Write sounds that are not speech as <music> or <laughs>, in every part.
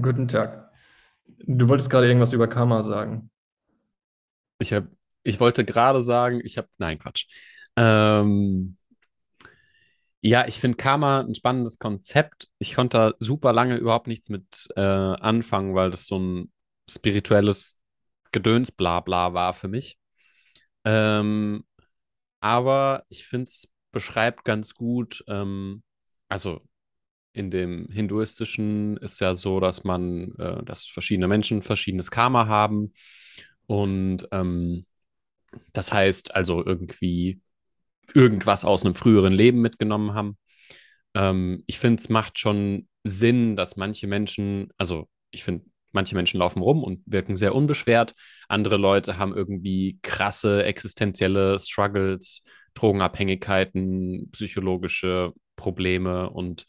Guten Tag. Du wolltest gerade irgendwas über Karma sagen. Ich hab, ich wollte gerade sagen, ich habe, nein, Quatsch. Ähm, ja, ich finde Karma ein spannendes Konzept. Ich konnte da super lange überhaupt nichts mit äh, anfangen, weil das so ein spirituelles Gedöns-Blabla war für mich. Ähm, aber ich finde es beschreibt ganz gut, ähm, also in dem Hinduistischen ist ja so, dass man, äh, dass verschiedene Menschen verschiedenes Karma haben und ähm, das heißt also irgendwie irgendwas aus einem früheren Leben mitgenommen haben. Ähm, ich finde, es macht schon Sinn, dass manche Menschen, also ich finde, manche Menschen laufen rum und wirken sehr unbeschwert. Andere Leute haben irgendwie krasse existenzielle Struggles, Drogenabhängigkeiten, psychologische Probleme und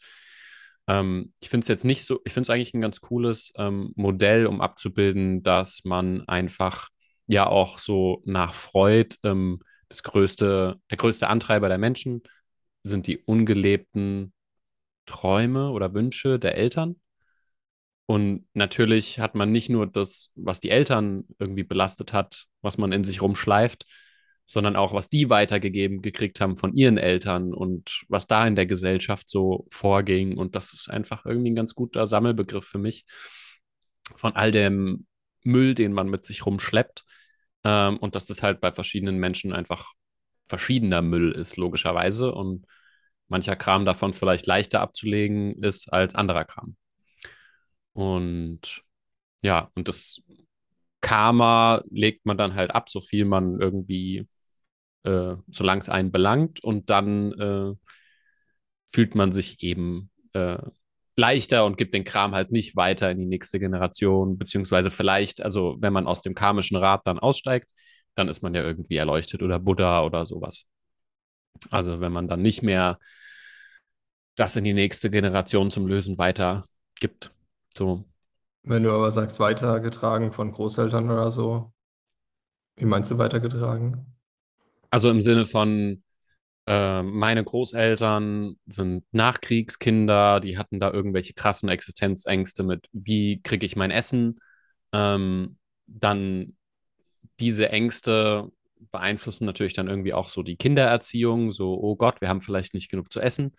ähm, ich finde es jetzt nicht so, ich finde es eigentlich ein ganz cooles ähm, Modell, um abzubilden, dass man einfach ja auch so nach Freud ähm, das größte, der größte Antreiber der Menschen sind die ungelebten Träume oder Wünsche der Eltern. Und natürlich hat man nicht nur das, was die Eltern irgendwie belastet hat, was man in sich rumschleift, sondern auch, was die weitergegeben gekriegt haben von ihren Eltern und was da in der Gesellschaft so vorging. Und das ist einfach irgendwie ein ganz guter Sammelbegriff für mich von all dem Müll, den man mit sich rumschleppt. Ähm, und dass das halt bei verschiedenen Menschen einfach verschiedener Müll ist, logischerweise. Und mancher Kram davon vielleicht leichter abzulegen ist als anderer Kram. Und ja, und das Karma legt man dann halt ab, so viel man irgendwie, äh, solange es einen belangt. Und dann äh, fühlt man sich eben äh, leichter und gibt den Kram halt nicht weiter in die nächste Generation, beziehungsweise vielleicht, also wenn man aus dem karmischen Rad dann aussteigt, dann ist man ja irgendwie erleuchtet oder Buddha oder sowas. Also wenn man dann nicht mehr das in die nächste Generation zum Lösen weitergibt. So. Wenn du aber sagst, weitergetragen von Großeltern oder so, wie meinst du weitergetragen? Also im Sinne von, äh, meine Großeltern sind Nachkriegskinder, die hatten da irgendwelche krassen Existenzängste mit, wie kriege ich mein Essen? Ähm, dann diese Ängste beeinflussen natürlich dann irgendwie auch so die Kindererziehung, so, oh Gott, wir haben vielleicht nicht genug zu essen.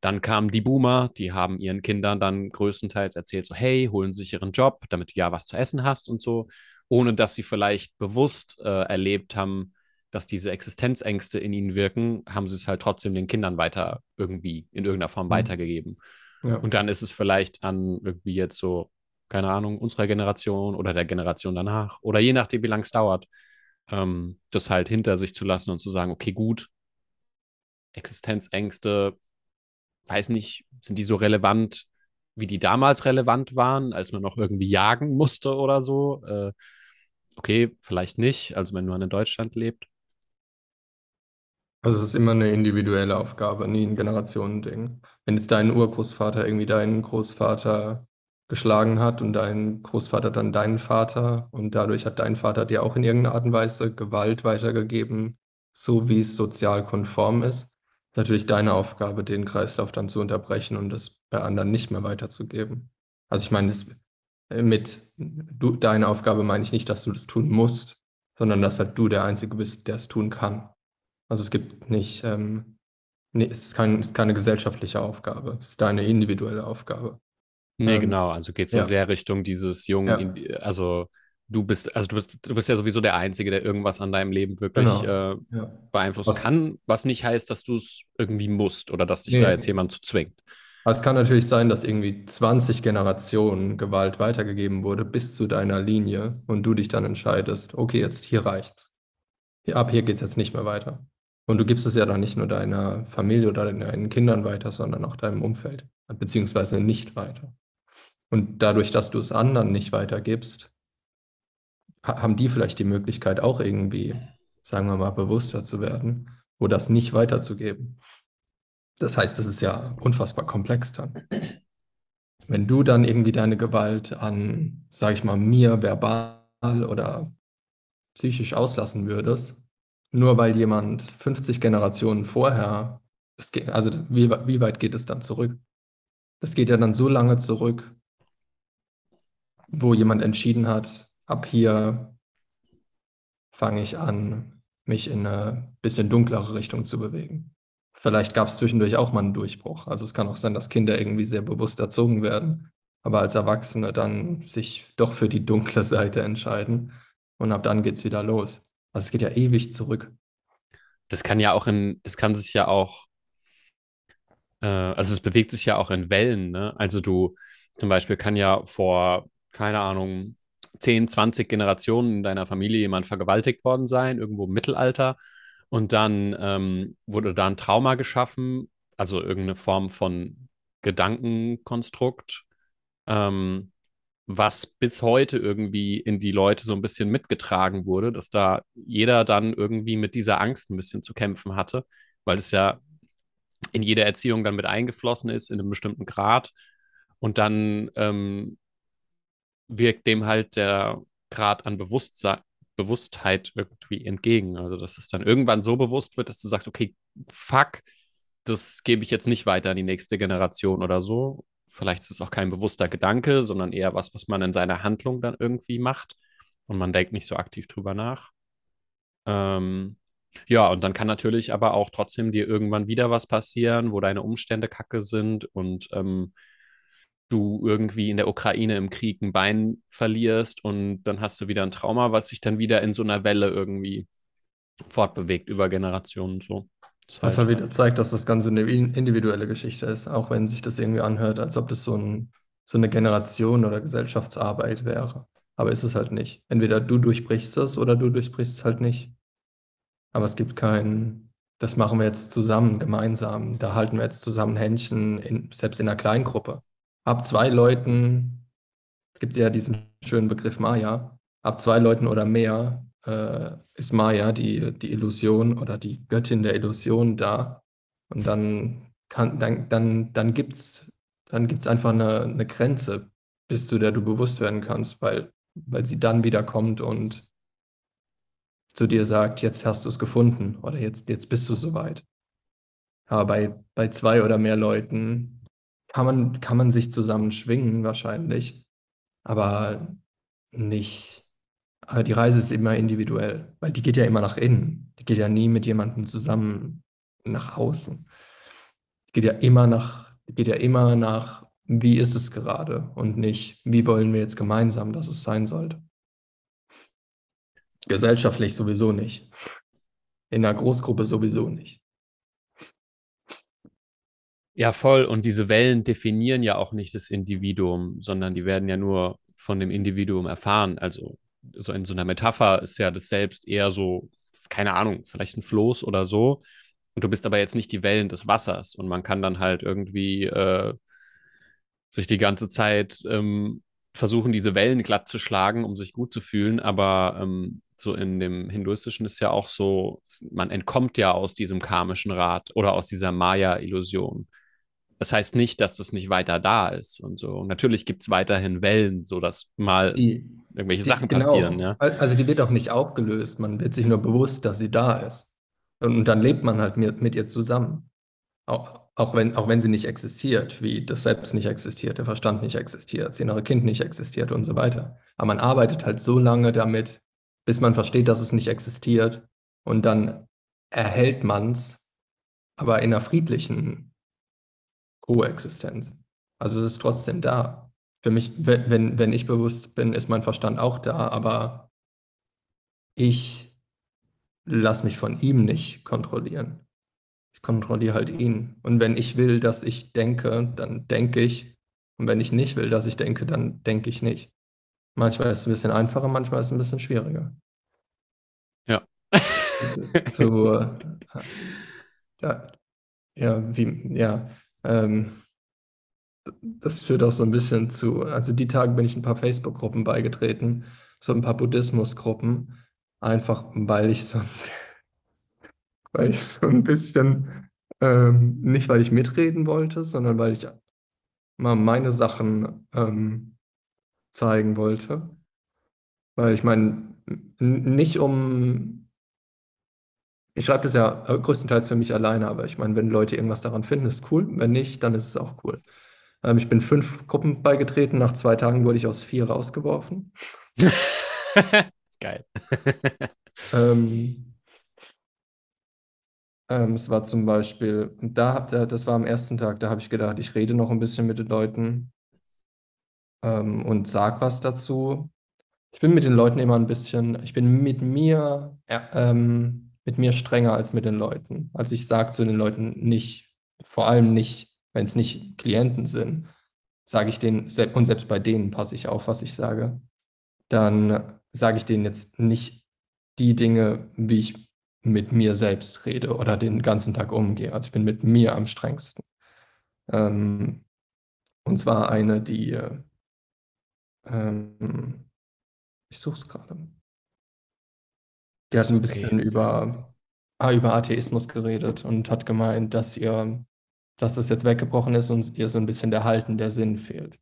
Dann kamen die Boomer, die haben ihren Kindern dann größtenteils erzählt, so, hey, holen sich ihren Job, damit du ja was zu essen hast und so, ohne dass sie vielleicht bewusst äh, erlebt haben, dass diese Existenzängste in ihnen wirken, haben sie es halt trotzdem den Kindern weiter irgendwie in irgendeiner Form Hm. weitergegeben. Ja. Und dann ist es vielleicht an irgendwie jetzt so, keine Ahnung, unserer Generation oder der Generation danach oder je nachdem, wie lange es dauert, ähm, das halt hinter sich zu lassen und zu sagen, okay, gut, Existenzängste, weiß nicht, sind die so relevant, wie die damals relevant waren, als man noch irgendwie jagen musste oder so? Äh, okay, vielleicht nicht, also wenn man in Deutschland lebt. Also es ist immer eine individuelle Aufgabe, nie ein Generationending. Wenn jetzt dein Urgroßvater irgendwie deinen Großvater geschlagen hat und dein Großvater dann deinen Vater und dadurch hat dein Vater dir auch in irgendeiner Art und Weise Gewalt weitergegeben, so wie es sozial konform ist, ist natürlich deine Aufgabe, den Kreislauf dann zu unterbrechen und das bei anderen nicht mehr weiterzugeben. Also ich meine, das, äh, mit du, deine Aufgabe meine ich nicht, dass du das tun musst, sondern dass halt du der Einzige bist, der es tun kann. Also es gibt nicht, ähm, nee, es ist kein, es ist keine gesellschaftliche Aufgabe, es ist deine individuelle Aufgabe. Nee, Ähm, genau, also geht so ja, sehr Richtung dieses jungen, ja, also du bist, also du bist, du bist ja sowieso der Einzige, der irgendwas an deinem Leben wirklich genau. äh, Ja. beeinflussen Was, kann, was nicht heißt, dass du es irgendwie musst oder dass dich da jetzt nee. jemand zu zwingt. Aber es kann natürlich sein, dass irgendwie 20 Generationen Gewalt weitergegeben wurde bis zu deiner Linie und du dich dann entscheidest, okay, jetzt hier reicht's. Ab hier geht's jetzt nicht mehr weiter. Und du gibst es ja dann nicht nur deiner Familie oder deinen Kindern weiter, sondern auch deinem Umfeld, beziehungsweise nicht weiter. Und dadurch, dass du es anderen nicht weitergibst, ha- haben die vielleicht die Möglichkeit, auch irgendwie, sagen wir mal, bewusster zu werden oder das nicht weiterzugeben. Das heißt, das ist ja unfassbar komplex dann. Wenn du dann irgendwie deine Gewalt an, sag ich mal, mir verbal oder psychisch auslassen würdest, nur weil jemand 50 Generationen vorher, geht, also das, wie, wie weit geht es dann zurück? Das geht ja dann so lange zurück, wo jemand entschieden hat, ab hier fange ich an, mich in eine bisschen dunklere Richtung zu bewegen. Vielleicht gab es zwischendurch auch mal einen Durchbruch. Also es kann auch sein, dass Kinder irgendwie sehr bewusst erzogen werden, aber als Erwachsene dann sich doch für die dunkle Seite entscheiden und ab dann geht es wieder los. Also es geht ja ewig zurück. Das kann ja auch in, das kann sich ja auch, äh, also es bewegt sich ja auch in Wellen, ne? Also du zum Beispiel kann ja vor, keine Ahnung, 10, 20 Generationen in deiner Familie jemand vergewaltigt worden sein, irgendwo im Mittelalter. Und dann ähm, wurde da ein Trauma geschaffen, also irgendeine Form von Gedankenkonstrukt, ähm, was bis heute irgendwie in die Leute so ein bisschen mitgetragen wurde, dass da jeder dann irgendwie mit dieser Angst ein bisschen zu kämpfen hatte, weil es ja in jede Erziehung dann mit eingeflossen ist in einem bestimmten Grad. Und dann ähm, wirkt dem halt der Grad an Bewusstsein, Bewusstheit irgendwie entgegen. Also, dass es dann irgendwann so bewusst wird, dass du sagst, okay, fuck, das gebe ich jetzt nicht weiter an die nächste Generation oder so. Vielleicht ist es auch kein bewusster Gedanke, sondern eher was, was man in seiner Handlung dann irgendwie macht und man denkt nicht so aktiv drüber nach. Ähm, ja, und dann kann natürlich aber auch trotzdem dir irgendwann wieder was passieren, wo deine Umstände kacke sind und ähm, du irgendwie in der Ukraine im Krieg ein Bein verlierst und dann hast du wieder ein Trauma, was sich dann wieder in so einer Welle irgendwie fortbewegt über Generationen so. Das Was halt, wieder zeigt, dass das Ganze eine in- individuelle Geschichte ist, auch wenn sich das irgendwie anhört, als ob das so ein, so eine Generation oder Gesellschaftsarbeit wäre. Aber ist es halt nicht. Entweder du durchbrichst es oder du durchbrichst es halt nicht. Aber es gibt kein, das machen wir jetzt zusammen, gemeinsam. Da halten wir jetzt zusammen Händchen, in, selbst in einer Kleingruppe. Ab zwei Leuten, es gibt ja diesen schönen Begriff Maya, ab zwei Leuten oder mehr äh, ist Maya, die, die Illusion oder die Göttin der Illusion da. Und dann kann, dann, dann, dann gibt es dann gibt's einfach eine, eine Grenze, bis zu der du bewusst werden kannst, weil, weil sie dann wieder kommt und zu dir sagt, jetzt hast du es gefunden oder jetzt, jetzt bist du soweit. Aber bei, bei zwei oder mehr Leuten kann man, kann man sich zusammen schwingen wahrscheinlich, aber nicht, aber die Reise ist immer individuell, weil die geht ja immer nach innen. Die geht ja nie mit jemandem zusammen nach außen. Die geht ja immer nach, geht ja immer nach, wie ist es gerade und nicht, wie wollen wir jetzt gemeinsam, dass es sein sollte. Gesellschaftlich sowieso nicht. In einer Großgruppe sowieso nicht. ja, voll. Und diese Wellen definieren ja auch nicht das Individuum, sondern die werden ja nur von dem Individuum erfahren. Also so in so einer Metapher ist ja das Selbst eher so, keine Ahnung, vielleicht ein Floß oder so. Und du bist aber jetzt nicht die Wellen des Wassers. Und man kann dann halt irgendwie äh, sich die ganze Zeit ähm, versuchen, diese Wellen glatt zu schlagen, um sich gut zu fühlen. Aber ähm, so in dem Hinduistischen ist ja auch so, man entkommt ja aus diesem karmischen Rad oder aus dieser Maya-Illusion. Das heißt nicht, dass das nicht weiter da ist und so. Und natürlich gibt es weiterhin Wellen, so dass mal Die, irgendwelche die, Sachen genau. passieren, ja. Al- Also die wird auch nicht aufgelöst. Man wird sich nur bewusst, dass sie da ist. Und, und dann lebt man halt mit, mit ihr zusammen. Auch, auch wenn, auch wenn sie nicht existiert, wie das Selbst nicht existiert, der Verstand nicht existiert, das innere Kind nicht existiert und so weiter. Aber man arbeitet halt so lange damit, bis man versteht, dass es nicht existiert. Und dann erhält man es, aber in einer friedlichen Koexistenz. Also es ist trotzdem da. Für mich, wenn, wenn, ich bewusst bin, ist mein Verstand auch da, aber ich lasse mich von ihm nicht kontrollieren. Ich kontrolliere halt ihn. Und wenn ich will, dass ich denke, dann denke ich. Und wenn ich nicht will, dass ich denke, dann denke ich nicht. Manchmal ist es ein bisschen einfacher, manchmal ist es ein bisschen schwieriger. Ja. So, äh, ja, ja, wie, ja, ähm, das führt auch so ein bisschen zu, also die Tage bin ich ein paar Facebook-Gruppen beigetreten, so ein paar Buddhismus-Gruppen, einfach weil ich so, <laughs> weil ich so ein bisschen, ähm, nicht weil ich mitreden wollte, sondern weil ich mal meine Sachen ähm, zeigen wollte. Weil ich meine, nicht um, ich schreibe das ja äh, größtenteils für mich alleine, aber ich meine, wenn Leute irgendwas daran finden, ist cool. Wenn nicht, dann ist es auch cool. Ähm, ich bin fünf Gruppen beigetreten. Nach zwei Tagen wurde ich aus vier rausgeworfen. <laughs> Geil. <laughs> Ähm, ähm, es war zum Beispiel, da, da, das war am ersten Tag, da habe ich gedacht, ich rede noch ein bisschen mit den Leuten ähm, und sag was dazu. Ich bin mit den Leuten immer ein bisschen, ich bin mit mir, äh, ähm, mit mir strenger als mit den Leuten. Also ich sage zu den Leuten nicht, vor allem nicht, wenn es nicht Klienten sind, sage ich denen, und selbst bei denen passe ich auf, was ich sage, dann sage ich denen jetzt nicht die Dinge, wie ich mit mir selbst rede oder den ganzen Tag umgehe. Also ich bin mit mir am strengsten. Ähm, und zwar eine, die, äh, ähm, ich suche es gerade. Die hat ein okay. bisschen über, ah, über Atheismus geredet und hat gemeint, dass ihr, dass das jetzt weggebrochen ist und ihr so ein bisschen der Halten, der Sinn fehlt.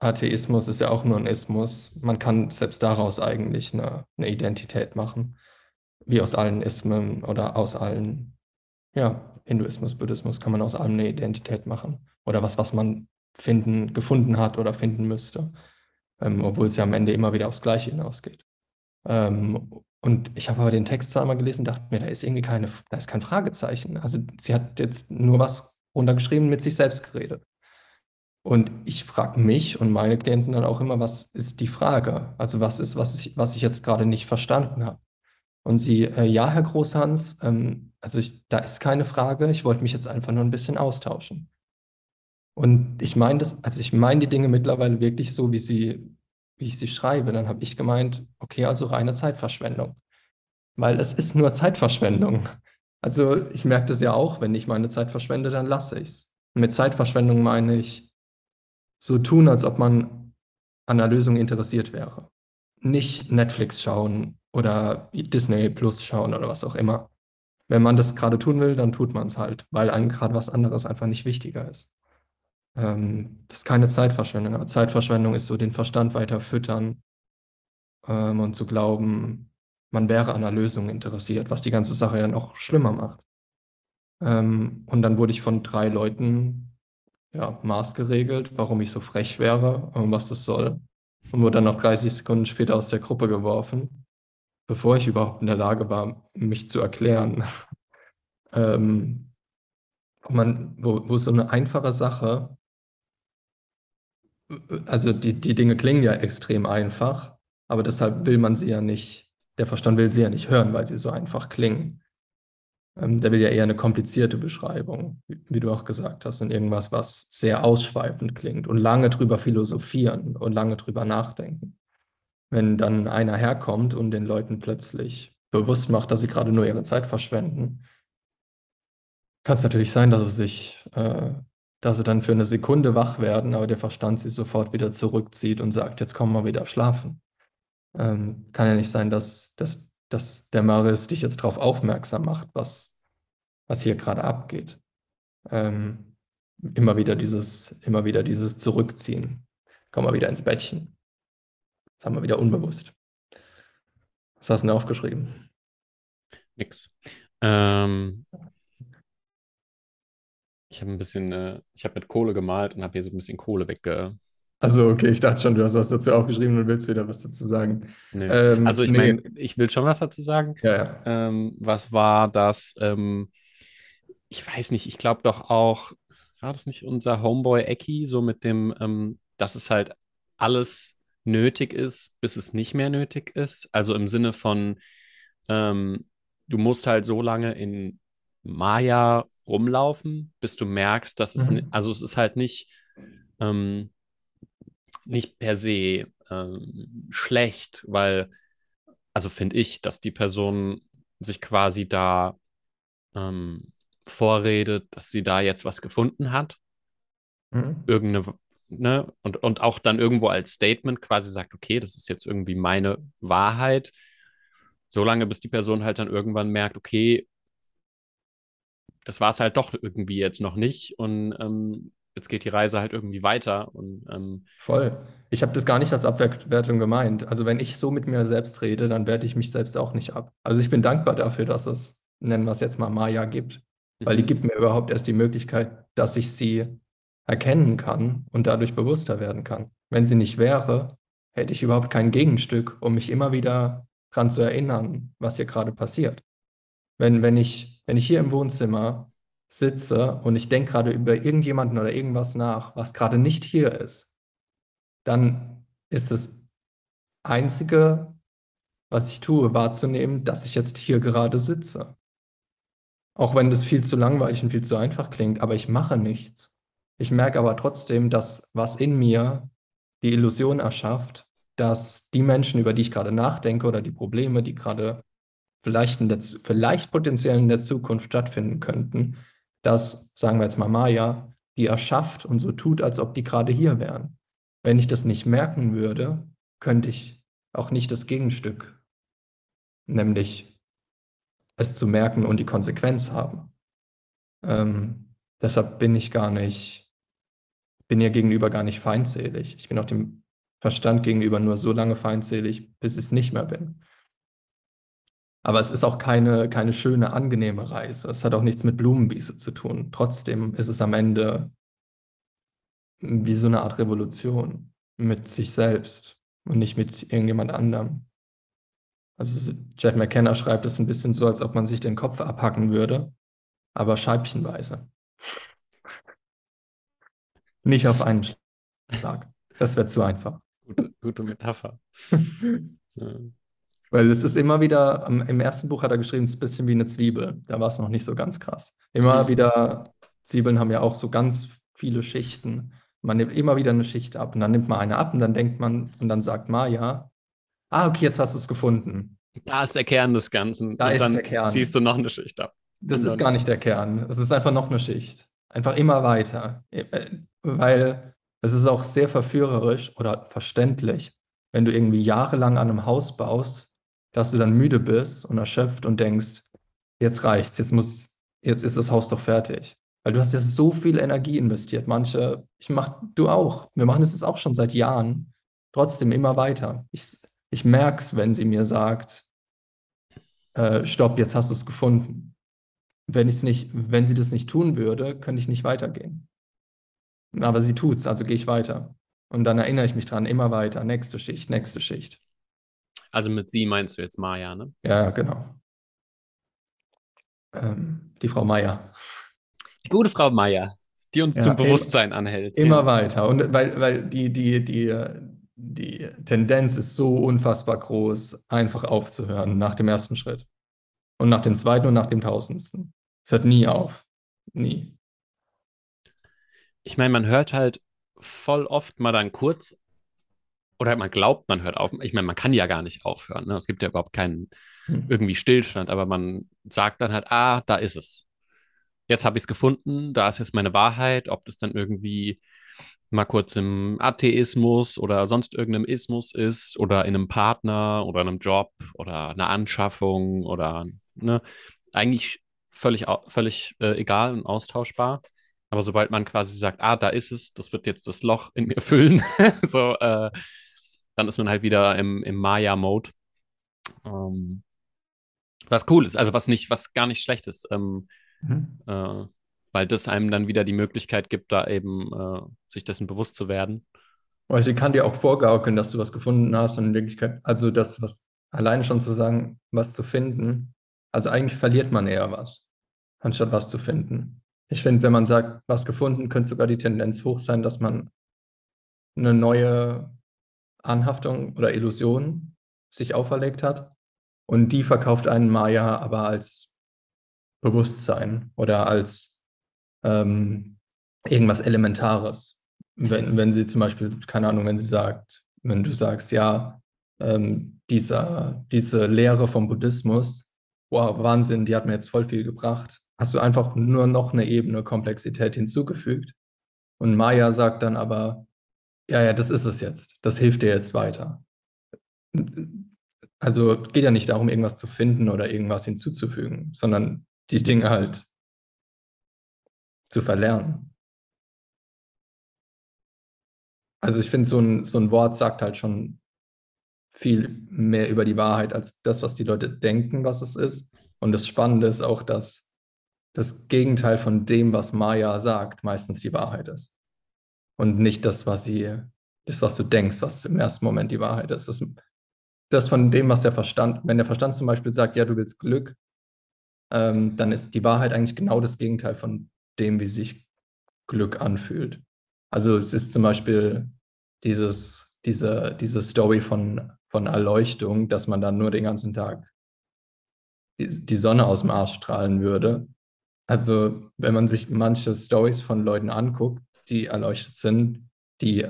Atheismus ist ja auch nur ein Ismus. Man kann selbst daraus eigentlich eine, eine Identität machen, wie aus allen Ismen oder aus allen, ja, Hinduismus, Buddhismus kann man aus allem eine Identität machen. Oder was, was man finden, gefunden hat oder finden müsste. Ähm, obwohl es ja am Ende immer wieder aufs Gleiche hinausgeht. Ähm, und ich habe aber den Text zweimal gelesen und dachte mir, da ist irgendwie keine, da ist kein Fragezeichen. Also sie hat jetzt nur was runtergeschrieben, mit sich selbst geredet. Und ich frage mich und meine Klienten dann auch immer, was ist die Frage? Also was ist, was ich, was ich jetzt gerade nicht verstanden habe? Und sie, äh, ja, Herr Großhans, ähm, also ich, da ist keine Frage, ich wollte mich jetzt einfach nur ein bisschen austauschen. Und ich meine das, also ich meine die Dinge mittlerweile wirklich so, wie sie, wie ich sie schreibe. Dann habe ich gemeint, okay, also reine Zeitverschwendung. Weil es ist nur Zeitverschwendung. Also ich merke das ja auch, wenn ich meine Zeit verschwende, dann lasse ich es. Mit Zeitverschwendung meine ich so tun, als ob man an einer Lösung interessiert wäre. Nicht Netflix schauen oder Disney Plus schauen oder was auch immer. Wenn man das gerade tun will, dann tut man es halt, weil einem gerade was anderes einfach nicht wichtiger ist. Ähm, das ist keine Zeitverschwendung. Aber Zeitverschwendung ist so den Verstand weiter füttern ähm, und zu glauben, man wäre an einer Lösung interessiert, was die ganze Sache ja noch schlimmer macht. Ähm, und dann wurde ich von drei Leuten ja, maßgeregelt, warum ich so frech wäre und was das soll. Und wurde dann noch 30 Sekunden später aus der Gruppe geworfen, bevor ich überhaupt in der Lage war, mich zu erklären. <laughs> ähm, man, wo, wo so eine einfache Sache, also die, die Dinge klingen ja extrem einfach, aber deshalb will man sie ja nicht, der Verstand will sie ja nicht hören, weil sie so einfach klingen. Ähm, der will ja eher eine komplizierte Beschreibung, wie, wie du auch gesagt hast, und irgendwas, was sehr ausschweifend klingt und lange drüber philosophieren und lange drüber nachdenken. Wenn dann einer herkommt und den Leuten plötzlich bewusst macht, dass sie gerade nur ihre Zeit verschwenden, kann es natürlich sein, dass sie sich, äh, dass sie dann für eine Sekunde wach werden, aber der Verstand sie sofort wieder zurückzieht und sagt, jetzt komm mal wieder schlafen. Ähm, kann ja nicht sein, dass, dass, dass der Marius dich jetzt darauf aufmerksam macht, was, was hier gerade abgeht. Ähm, immer wieder dieses, immer wieder dieses Zurückziehen. Komm mal wieder ins Bettchen. Das haben wir wieder unbewusst. Was hast du denn aufgeschrieben? Nix. Ähm, ich habe ein bisschen, äh, ich habe mit Kohle gemalt und habe hier so ein bisschen Kohle wegge. Also, okay, ich dachte schon, du hast was dazu aufgeschrieben und willst wieder was dazu sagen. Nee. Ähm, Also ich nee. meine, ich will schon was dazu sagen. Ja, ja. Ähm, was war das? Ähm, ich weiß nicht, ich glaube doch auch, war das nicht unser Homeboy Eki, so mit dem, ähm, dass es halt alles nötig ist, bis es nicht mehr nötig ist. Also im Sinne von, ähm, du musst halt so lange in Maya rumlaufen, bis du merkst, dass es, Mhm. also es ist halt nicht, ähm, nicht per se ähm, schlecht, weil, also finde ich, dass die Person sich quasi da ähm, vorredet, dass sie da jetzt was gefunden hat, Mhm. irgendeine, ne, und, und auch dann irgendwo als Statement quasi sagt, okay, das ist jetzt irgendwie meine Wahrheit, solange bis die Person halt dann irgendwann merkt, okay, das war es halt doch irgendwie jetzt noch nicht und ähm, jetzt geht die Reise halt irgendwie weiter und ähm, Voll. Ich habe das gar nicht als Abwertung gemeint. Also wenn ich so mit mir selbst rede, dann werte ich mich selbst auch nicht ab. Also ich bin dankbar dafür, dass es, nennen wir es jetzt mal Maya gibt, weil die mhm, gibt mir überhaupt erst die Möglichkeit, dass ich sie erkennen kann und dadurch bewusster werden kann. Wenn sie nicht wäre, hätte ich überhaupt kein Gegenstück, um mich immer wieder daran zu erinnern, was hier gerade passiert. Wenn, wenn, ich, wenn ich hier im Wohnzimmer sitze und ich denke gerade über irgendjemanden oder irgendwas nach, was gerade nicht hier ist, dann ist das Einzige, was ich tue, wahrzunehmen, dass ich jetzt hier gerade sitze. Auch wenn das viel zu langweilig und viel zu einfach klingt, aber ich mache nichts. Ich merke aber trotzdem, dass was in mir die Illusion erschafft, dass die Menschen, über die ich gerade nachdenke oder die Probleme, die gerade vielleicht, in der, vielleicht potenziell in der Zukunft stattfinden könnten, dass, sagen wir jetzt mal Maya, die erschafft und so tut, als ob die gerade hier wären. Wenn ich das nicht merken würde, könnte ich auch nicht das Gegenstück, nämlich es zu merken und die Konsequenz haben. Ähm, deshalb bin ich gar nicht, bin ihr gegenüber gar nicht feindselig. Ich bin auch dem Verstand gegenüber nur so lange feindselig, bis ich es nicht mehr bin. Aber es ist auch keine, keine schöne, angenehme Reise. Es hat auch nichts mit Blumenwiese zu tun. Trotzdem ist es am Ende wie so eine Art Revolution mit sich selbst und nicht mit irgendjemand anderem. Also Jeff McKenna schreibt es ein bisschen so, als ob man sich den Kopf abhacken würde, aber scheibchenweise. Nicht auf einen Schlag. Das wäre zu einfach. Gute, gute Metapher. <laughs> ja. Weil es ist immer wieder, im ersten Buch hat er geschrieben, es ist ein bisschen wie eine Zwiebel. Da war es noch nicht so ganz krass. Immer wieder, Zwiebeln haben ja auch so ganz viele Schichten. Man nimmt immer wieder eine Schicht ab und dann nimmt man eine ab und dann denkt man, und dann sagt Maya, ah, okay, jetzt hast du es gefunden. Da ist der Kern des Ganzen. Da und ist dann der Kern. ziehst du noch eine Schicht ab. Das ist gar nicht der Kern. Es ist einfach noch eine Schicht. Einfach immer weiter. Äh, weil es ist auch sehr verführerisch oder verständlich, wenn du irgendwie jahrelang an einem Haus baust dass du dann müde bist und erschöpft und denkst, jetzt reicht's, jetzt muss, jetzt ist das Haus doch fertig. Weil du hast ja so viel Energie investiert. Manche, ich mach, du auch. Wir machen das jetzt auch schon seit Jahren. Trotzdem immer weiter. Ich, ich merk's, wenn sie mir sagt, äh, stopp, jetzt hast du es gefunden. Wenn ich's nicht, wenn sie das nicht tun würde, könnte ich nicht weitergehen. Aber sie tut's, also gehe ich weiter. Und dann erinnere ich mich dran, immer weiter, nächste Schicht, nächste Schicht. Also mit sie meinst du jetzt Maya, ne? Ja, genau. Ähm, die Frau Meier. Die gute Frau Meier, die uns ja, zum Bewusstsein im, anhält. Immer ja. weiter. Und weil, weil die, die, die, die Tendenz ist so unfassbar groß, einfach aufzuhören nach dem ersten Schritt. Und nach dem zweiten und nach dem tausendsten. Es hört nie auf. Nie. Ich meine, man hört halt voll oft mal dann kurz oder man glaubt, man hört auf. Ich meine, man kann ja gar nicht aufhören. Ne? Es gibt ja überhaupt keinen hm. irgendwie Stillstand, aber man sagt dann halt, ah, da ist es. Jetzt habe ich es gefunden, da ist jetzt meine Wahrheit, ob das dann irgendwie mal kurz im Atheismus oder sonst irgendeinem Ismus ist oder in einem Partner oder einem Job oder einer Anschaffung oder ne, eigentlich völlig, völlig äh, egal und austauschbar. Aber sobald man quasi sagt, ah, da ist es, das wird jetzt das Loch in mir füllen, <laughs> so äh, dann ist man halt wieder im, im Maya-Mode. Ähm, was cool ist, also was nicht, was gar nicht schlecht ist. Ähm, mhm. äh, weil das einem dann wieder die Möglichkeit gibt, da eben äh, sich dessen bewusst zu werden. Also sie kann dir auch vorgaukeln, dass du was gefunden hast und in Wirklichkeit, also das, was alleine schon zu sagen, was zu finden, also eigentlich verliert man eher was, anstatt was zu finden. Ich finde, wenn man sagt, was gefunden, könnte sogar die Tendenz hoch sein, dass man eine neue Anhaftung oder Illusion sich auferlegt hat. Und die verkauft einen Maya aber als Bewusstsein oder als ähm, irgendwas Elementares. Wenn, wenn sie zum Beispiel, keine Ahnung, wenn sie sagt, wenn du sagst, ja, ähm, dieser, diese Lehre vom Buddhismus, wow, Wahnsinn, die hat mir jetzt voll viel gebracht, hast du einfach nur noch eine Ebene Komplexität hinzugefügt. Und Maya sagt dann aber, ja, ja, das ist es jetzt. Das hilft dir jetzt weiter. Also geht ja nicht darum, irgendwas zu finden oder irgendwas hinzuzufügen, sondern die Dinge halt zu verlernen. Also ich finde, so ein, so ein Wort sagt halt schon viel mehr über die Wahrheit als das, was die Leute denken, was es ist. Und das Spannende ist auch, dass das Gegenteil von dem, was Maya sagt, meistens die Wahrheit ist. Und nicht das, was sie, das, was du denkst, was im ersten Moment die Wahrheit ist. Das, das von dem, was der Verstand, wenn der Verstand zum Beispiel sagt, ja, du willst Glück, ähm, dann ist die Wahrheit eigentlich genau das Gegenteil von dem, wie sich Glück anfühlt. Also es ist zum Beispiel dieses, diese, diese Story von, von Erleuchtung, dass man dann nur den ganzen Tag die, die Sonne aus dem Arsch strahlen würde. Also wenn man sich manche Stories von Leuten anguckt, die erleuchtet sind, die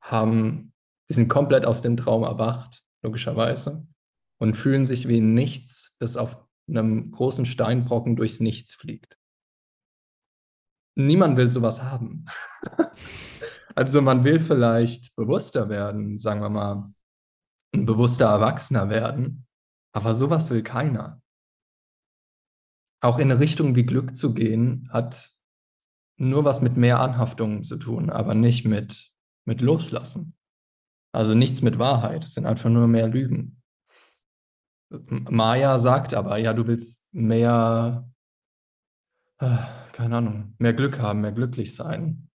haben, die sind komplett aus dem Traum erwacht, logischerweise, und fühlen sich wie nichts, das auf einem großen Steinbrocken durchs Nichts fliegt. Niemand will sowas haben. <laughs> also man will vielleicht bewusster werden, sagen wir mal, ein bewusster Erwachsener werden, aber sowas will keiner. Auch in eine Richtung wie Glück zu gehen, hat nur was mit mehr Anhaftungen zu tun, aber nicht mit, mit Loslassen. Also nichts mit Wahrheit, es sind einfach nur mehr Lügen. Maya sagt aber, ja, du willst mehr, äh, keine Ahnung, mehr Glück haben, mehr glücklich sein.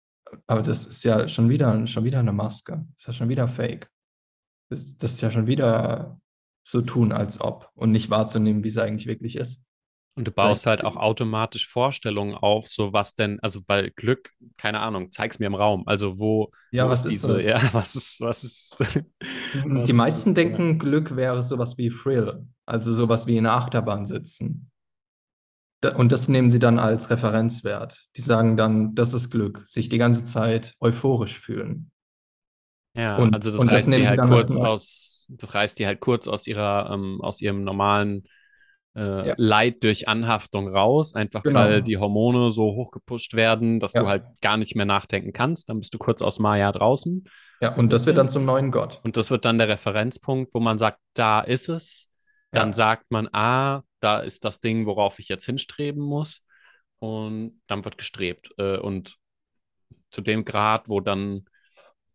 Aber das ist ja schon wieder, schon wieder eine Maske. Das ist ja schon wieder Fake. Das, das ist ja schon wieder so tun, als ob und nicht wahrzunehmen, wie es eigentlich wirklich ist. Und du baust halt auch automatisch Vorstellungen auf, so was denn, also weil Glück, keine Ahnung, zeig's mir im Raum. Also wo, ja, wo was ist diese, das? <laughs> ja, was ist, was ist. <laughs> Die was meisten ist, denken, Glück wäre sowas wie Thrill, also sowas wie in einer Achterbahn sitzen. Und das nehmen sie dann als Referenzwert. Die sagen dann, das ist Glück, sich die ganze Zeit euphorisch fühlen. Ja, Und, also das und das reißt die nehmen sie halt als kurz aus, das reißt die halt kurz aus ihrer, ähm, aus ihrem normalen äh, Ja, Leid durch Anhaftung raus, einfach weil genau. die Hormone so hochgepusht werden, dass du halt Ja, gar nicht mehr nachdenken kannst. Dann bist du kurz aus Maya draußen, ja, und das wird dann zum neuen Gott. Und das wird dann der Referenzpunkt, wo man sagt, da ist es. Dann Ja, sagt man, ah, da ist das Ding, worauf ich jetzt hinstreben muss. Und dann wird gestrebt. Äh, und zu dem Grad, wo dann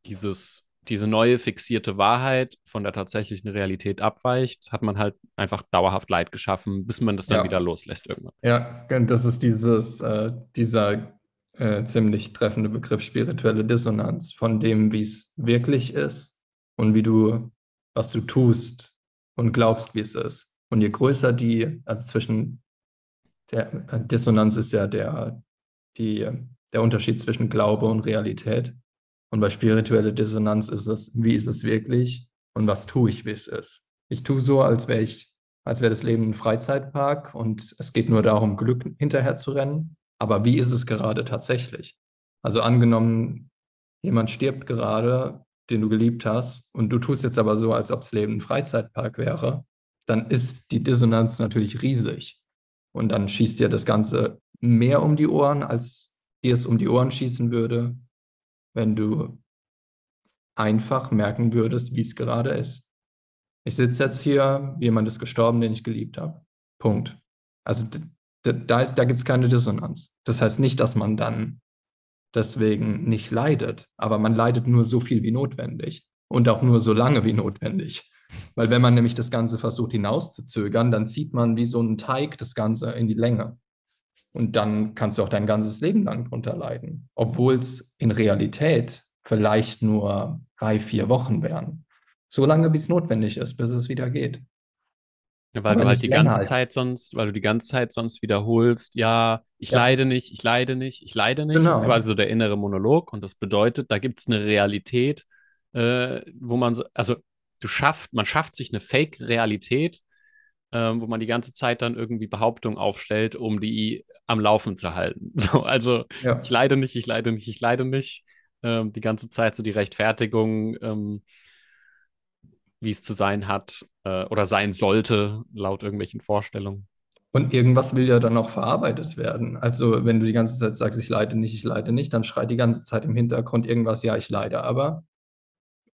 dieses, diese neue fixierte Wahrheit von der tatsächlichen Realität abweicht, hat man halt einfach dauerhaft Leid geschaffen, bis man das dann wieder ja, loslässt irgendwann. ja, das ist dieses, äh, dieser äh, ziemlich treffende Begriff spirituelle Dissonanz von dem, wie es wirklich ist und wie du, was du tust und glaubst, wie es ist. Und je größer die, also zwischen der äh, Dissonanz ist ja der, die, der Unterschied zwischen Glaube und Realität. Und bei spirituelle Dissonanz ist es, wie ist es wirklich und was tue ich, wie es ist. Ich tue so, als wäre ich, als wäre das Leben ein Freizeitpark und es geht nur darum, Glück hinterher zu rennen. Aber wie ist es gerade tatsächlich? Also angenommen, jemand stirbt gerade, den du geliebt hast, und du tust jetzt aber so, als ob das Leben ein Freizeitpark wäre, dann ist die Dissonanz natürlich riesig. Und dann schießt dir das Ganze mehr um die Ohren, als dir es um die Ohren schießen würde, wenn du einfach merken würdest, wie es gerade ist. Ich sitze jetzt hier, jemand ist gestorben, den ich geliebt habe. Punkt. Also da, da gibt es keine Dissonanz. Das heißt nicht, dass man dann deswegen nicht leidet, aber man leidet nur so viel wie notwendig und auch nur so lange wie notwendig. Weil wenn man nämlich das Ganze versucht hinauszuzögern, dann zieht man wie so ein Teig das Ganze in die Länge. Und dann kannst du auch dein ganzes Leben lang drunter leiden, obwohl es in Realität vielleicht nur drei, vier Wochen wären. So lange, bis es notwendig ist, bis es wieder geht. Ja, weil Aber du halt die ganze als. Zeit sonst, weil du die ganze Zeit sonst wiederholst, ja, ich Ja, leide nicht, ich leide nicht, ich leide nicht, ist genau. quasi so der innere Monolog und das bedeutet, da gibt es eine Realität, äh, wo man so, also du schafft, man schafft sich eine Fake-Realität, ähm, wo man die ganze Zeit dann irgendwie Behauptungen aufstellt, um die am Laufen zu halten. <laughs> So, also ich Ja. leide nicht, ich leide nicht, ich leide nicht. Ähm, die ganze Zeit so die Rechtfertigung, ähm, wie es zu sein hat äh, oder sein sollte, laut irgendwelchen Vorstellungen. Und irgendwas will ja dann auch verarbeitet werden. Also, wenn du die ganze Zeit sagst, ich leide nicht, ich leide nicht, dann schreit die ganze Zeit im Hintergrund irgendwas, ja, ich leide aber.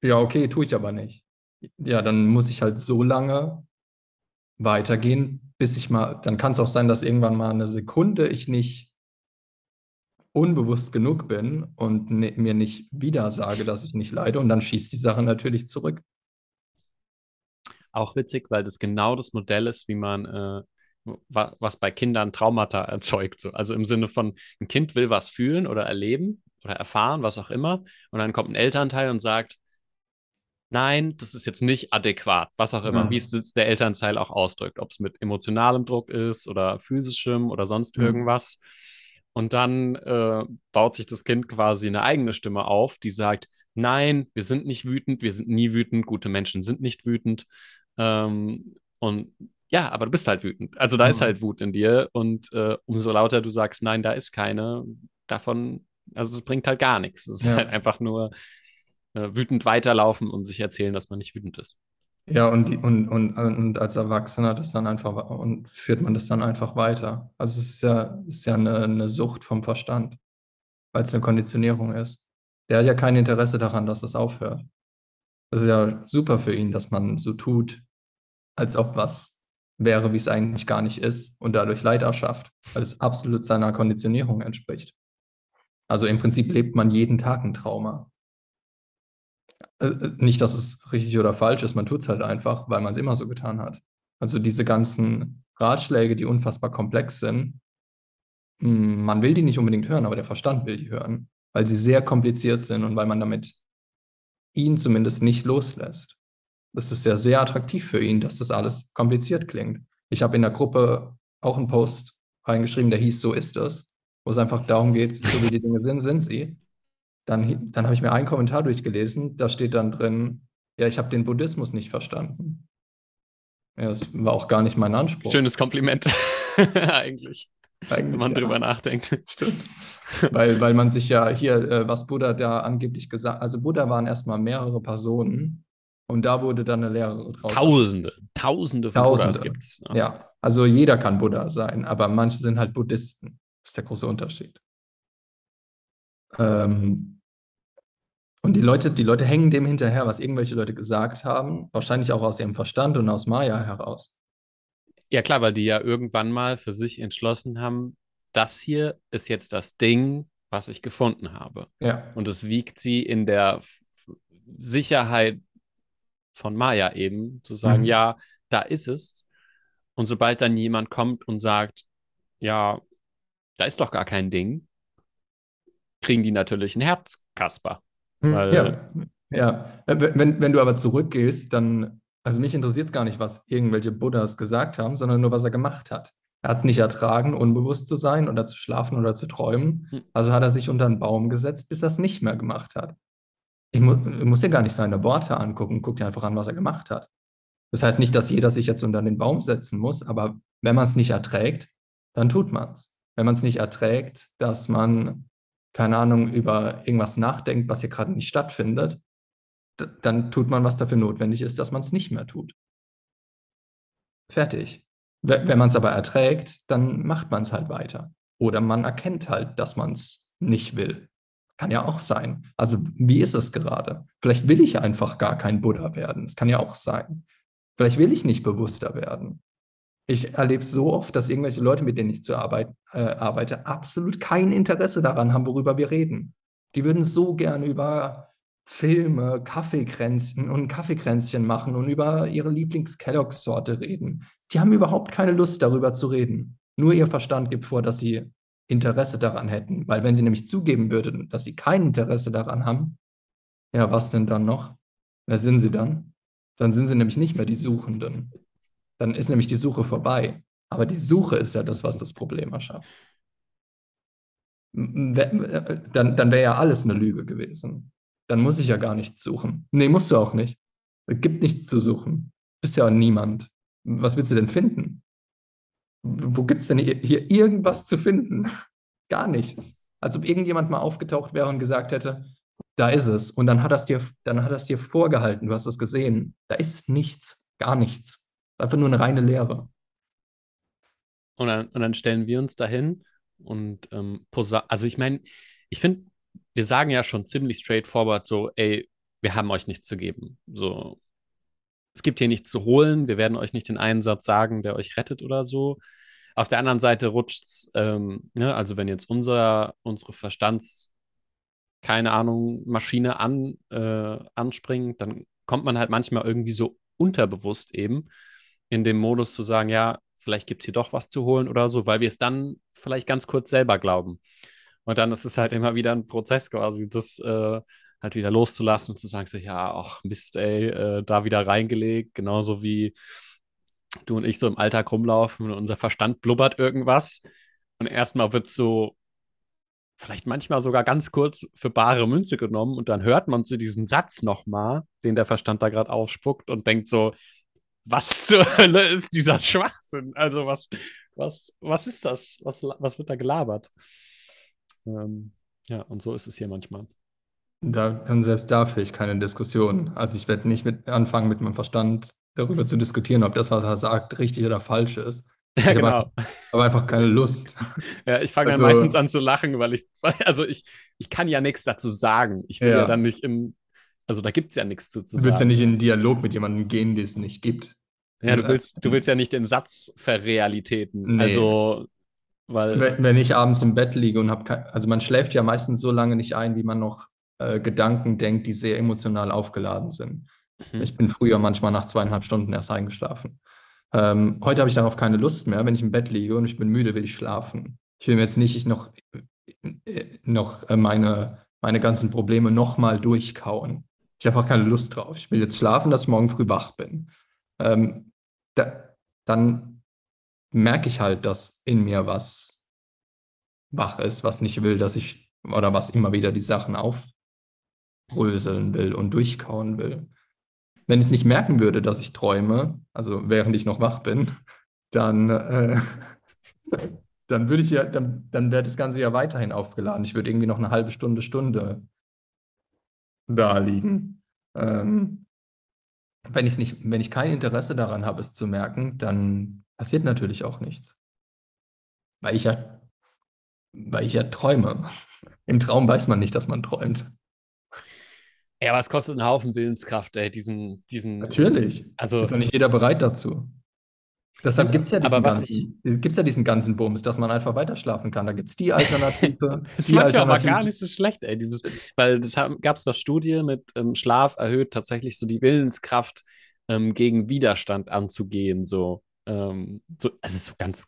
Ja, okay, tue ich aber nicht. Ja, dann muss ich halt so lange weitergehen, bis ich mal, dann kann es auch sein, dass irgendwann mal eine Sekunde ich nicht unbewusst genug bin und ne, mir nicht wieder sage, dass ich nicht leide und dann schießt die Sache natürlich zurück. Auch witzig, weil das genau das Modell ist, wie man, äh, wa was bei Kindern Traumata <laughs> erzeugt. So. Also im Sinne von, ein Kind will was fühlen oder erleben oder erfahren, was auch immer. Und dann kommt ein Elternteil und sagt, nein, das ist jetzt nicht adäquat, was auch immer, Ja. wie es der Elternteil auch ausdrückt, ob es mit emotionalem Druck ist oder physischem oder sonst Mhm. irgendwas. Und dann äh, baut sich das Kind quasi eine eigene Stimme auf, die sagt, nein, wir sind nicht wütend, wir sind nie wütend, gute Menschen sind nicht wütend. Ähm, und ja, aber du bist halt wütend. Also da ist Mhm. halt Wut in dir und äh, umso lauter du sagst, nein, da ist keine, davon, also es bringt halt gar nichts. Es ist Ja. halt einfach nur wütend weiterlaufen und sich erzählen, dass man nicht wütend ist. Ja, und, die, und, und, und als Erwachsener das dann einfach und führt man das dann einfach weiter. Also es ist ja, ist ja eine, eine Sucht vom Verstand, weil es eine Konditionierung ist. Der hat ja kein Interesse daran, dass das aufhört. Das ist ja super für ihn, dass man so tut, als ob was wäre, wie es eigentlich gar nicht ist und dadurch Leid erschafft, weil es absolut seiner Konditionierung entspricht. Also im Prinzip lebt man jeden Tag ein Trauma. Äh, äh, nicht, dass es richtig oder falsch ist, man tut es halt einfach, weil man es immer so getan hat. Also diese ganzen Ratschläge, die unfassbar komplex sind, mh, man will die nicht unbedingt hören, aber der Verstand will die hören, weil sie sehr kompliziert sind und weil man damit ihn zumindest nicht loslässt. Das ist ja sehr attraktiv für ihn, dass das alles kompliziert klingt. Ich habe in der Gruppe auch einen Post reingeschrieben, der hieß So ist es, wo es einfach darum geht, so wie die Dinge sind, sind sie. Dann, dann habe ich mir einen Kommentar durchgelesen, da steht dann drin, ja, ich habe den Buddhismus nicht verstanden. Ja, das war auch gar nicht mein Anspruch. Schönes Kompliment, <laughs> eigentlich, wenn Eigentlich, man ja. drüber nachdenkt. Stimmt. <laughs> Weil, weil man sich ja hier, äh, was Buddha da angeblich gesagt also Buddha waren erstmal mehrere Personen und da wurde dann eine Lehre draus. Tausende, Tausende von Tausende. Buddhas gibt es. Ja, also jeder kann Buddha sein, aber manche sind halt Buddhisten. Das ist der große Unterschied. Ähm, und die Leute, die Leute hängen dem hinterher, was irgendwelche Leute gesagt haben, wahrscheinlich auch aus ihrem Verstand und aus Maya heraus. Ja, klar, weil die ja irgendwann mal für sich entschlossen haben, das hier ist jetzt das Ding, was ich gefunden habe. Ja, Und es wiegt sie in der Sicherheit von Maya eben, zu sagen, Mhm. ja, da ist es. Und sobald dann jemand kommt und sagt, ja, da ist doch gar kein Ding, kriegen die natürlich ein Herzkasper. Weil- ja, ja. Äh, Wenn, wenn du aber zurückgehst, dann, also mich interessiert es gar nicht, was irgendwelche Buddhas gesagt haben, sondern nur, was er gemacht hat. Er hat es nicht ertragen, unbewusst zu sein oder zu schlafen oder zu träumen. Hm. Also hat er sich unter einen Baum gesetzt, bis er es nicht mehr gemacht hat. Ich mu ich muss dir gar nicht seine Worte angucken, guck dir einfach an, was er gemacht hat. Das heißt nicht, dass jeder sich jetzt unter den Baum setzen muss, aber wenn man es nicht erträgt, dann tut man es. Wenn man es nicht erträgt, dass man, keine Ahnung, über irgendwas nachdenkt, was hier gerade nicht stattfindet, dann tut man, was dafür notwendig ist, dass man es nicht mehr tut. Fertig. We- Wenn man es aber erträgt, dann macht man es halt weiter. Oder man erkennt halt, dass man es nicht will. Kann ja auch sein. Also wie ist es gerade? Vielleicht will ich einfach gar kein Buddha werden. Das kann ja auch sein. Vielleicht will ich nicht bewusster werden. Ich erlebe so oft, dass irgendwelche Leute, mit denen ich zu Arbeit, äh, arbeite, absolut kein Interesse daran haben, worüber wir reden. Die würden so gerne über Filme, Kaffeekränzchen und Kaffeekränzchen machen und über ihre Lieblings-Kellogg-Sorte reden. Die haben überhaupt keine Lust, darüber zu reden. Nur ihr Verstand gibt vor, dass sie Interesse daran hätten. Weil wenn sie nämlich zugeben würden, dass sie kein Interesse daran haben, ja, was denn dann noch? Wer sind sie dann? Dann sind sie nämlich nicht mehr die Suchenden. Dann ist nämlich die Suche vorbei. Aber die Suche ist ja das, was das Problem erschafft. Dann, dann wäre ja alles eine Lüge gewesen. Dann muss ich ja gar nichts suchen. Nee, musst du auch nicht. Es gibt nichts zu suchen. Bist ja niemand. Was willst du denn finden? Wo gibt es denn hier irgendwas zu finden? <laughs> Gar nichts. Als ob irgendjemand mal aufgetaucht wäre und gesagt hätte, da ist es. Und dann hat er dir, dann hat er es dir vorgehalten, du hast es gesehen. Da ist nichts, gar nichts. Einfach nur eine reine Leere. Und dann, und dann stellen wir uns dahin und ähm, also ich meine, ich finde, wir sagen ja schon ziemlich straightforward so, ey, wir haben euch nichts zu geben. So, es gibt hier nichts zu holen, wir werden euch nicht den einen Satz sagen, der euch rettet oder so. Auf der anderen Seite rutscht's, ähm, ne, also wenn jetzt unser, unsere Verstands, keine Ahnung, Maschine an, äh, anspringt, dann kommt man halt manchmal irgendwie so unterbewusst eben in dem Modus zu sagen, ja, vielleicht gibt es hier doch was zu holen oder so, weil wir es dann vielleicht ganz kurz selber glauben. Und dann ist es halt immer wieder ein Prozess quasi, das äh, halt wieder loszulassen und zu sagen, so, ja, ach Mist, ey, äh, da wieder reingelegt, genauso wie du und ich so im Alltag rumlaufen und unser Verstand blubbert irgendwas. Und erstmal wird so vielleicht manchmal sogar ganz kurz für bare Münze genommen und dann hört man so diesen Satz nochmal, den der Verstand da gerade aufspuckt und denkt so, was zur <laughs> Hölle ist dieser Schwachsinn? Also was, was, was ist das? Was, was wird da gelabert? Ähm, ja, und so ist es hier manchmal. Da, und selbst da führe ich keine Diskussion. Also ich werde nicht mit anfangen, mit meinem Verstand darüber zu diskutieren, ob das, was er sagt, richtig oder falsch ist. <laughs> Ja, Ich habe genau. aber einfach keine Lust. <laughs> Ja, ich fange dann Also, meistens an zu lachen, weil ich, also ich, ich kann ja nichts dazu sagen. Ich will ja, ja, dann nicht in, also da gibt es ja nichts zu, zu du willst ja sagen. nicht in einen Dialog mit jemandem gehen, den es nicht gibt. Ja, du willst, du willst ja nicht den Satz verrealitäten. Nee. Also, weil, Wenn, wenn ich abends im Bett liege und habe also man schläft ja meistens so lange nicht ein, wie man noch äh, Gedanken denkt, die sehr emotional aufgeladen sind. hm, Ich bin früher manchmal nach zweieinhalb Stunden erst eingeschlafen. Ähm, heute habe ich darauf keine Lust mehr. Wenn ich im Bett liege und ich bin müde, will ich schlafen. Ich will mir jetzt nicht ich noch, äh, noch äh, meine, meine ganzen Probleme nochmal durchkauen. Ich habe einfach keine Lust drauf. Ich will jetzt schlafen, dass ich morgen früh wach bin. Ähm, da, dann merke ich halt, dass in mir was wach ist, was nicht will, dass ich, oder was immer wieder die Sachen aufbröseln will und durchkauen will. Wenn ich es nicht merken würde, dass ich träume, also während ich noch wach bin, <laughs> dann, äh, <laughs> dann würde ich ja, dann, dann wäre das Ganze ja weiterhin aufgeladen. Ich würde irgendwie noch eine halbe Stunde, Stunde da liegen. Ähm, wenn ich nicht, wenn ich kein Interesse daran habe, es zu merken, dann passiert natürlich auch nichts. Weil ich ja, weil ich ja träume. Im Traum weiß man nicht, dass man träumt. ja, aber es kostet einen Haufen Willenskraft, ey, diesen, diesen, Natürlich. also, Ist ja nicht jeder bereit dazu. Deshalb gibt es ja, diesen ganzen, gibt's ja diesen ganzen Bums, dass man einfach weiter schlafen kann. Da gibt es die <laughs> Alternative, Das die manchmal aber gar Alternative. nicht so schlecht, ey. Dieses, weil das gab es doch Studie mit ähm, Schlaf erhöht tatsächlich so die Willenskraft ähm, gegen Widerstand anzugehen. So, ähm, so, also so ganz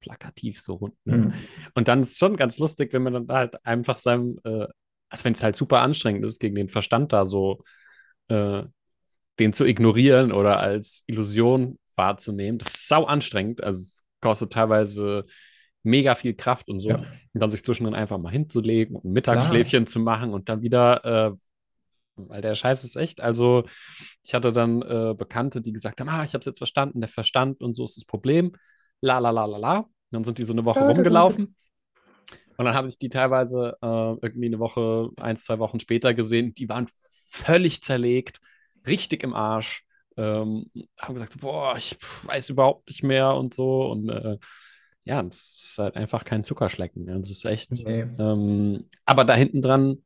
plakativ so rund. Ne? Hm. Und dann ist es schon ganz lustig, wenn man dann halt einfach seinem, äh, also wenn es halt super anstrengend ist, gegen den Verstand da so äh, den zu ignorieren oder als Illusion wahrzunehmen. Das ist sau anstrengend. Also es kostet teilweise mega viel Kraft und so. Ja. Und dann sich zwischendrin einfach mal hinzulegen und ein Mittagsschläfchen zu machen und dann wieder, äh, weil der Scheiß ist echt. Also, ich hatte dann äh, Bekannte, die gesagt haben: Ah, ich habe es jetzt verstanden, der Verstand und so ist das Problem. La la la la la. Und dann sind die so eine Woche rumgelaufen. Und dann habe ich die teilweise äh, irgendwie eine Woche, ein, zwei Wochen später gesehen. Die waren völlig zerlegt, richtig im Arsch. Ähm, haben gesagt: Boah, ich weiß überhaupt nicht mehr und so. Und äh, ja, das ist halt einfach kein Zuckerschlecken. Ja. Das ist echt. Nee. Ähm, aber da hinten dran,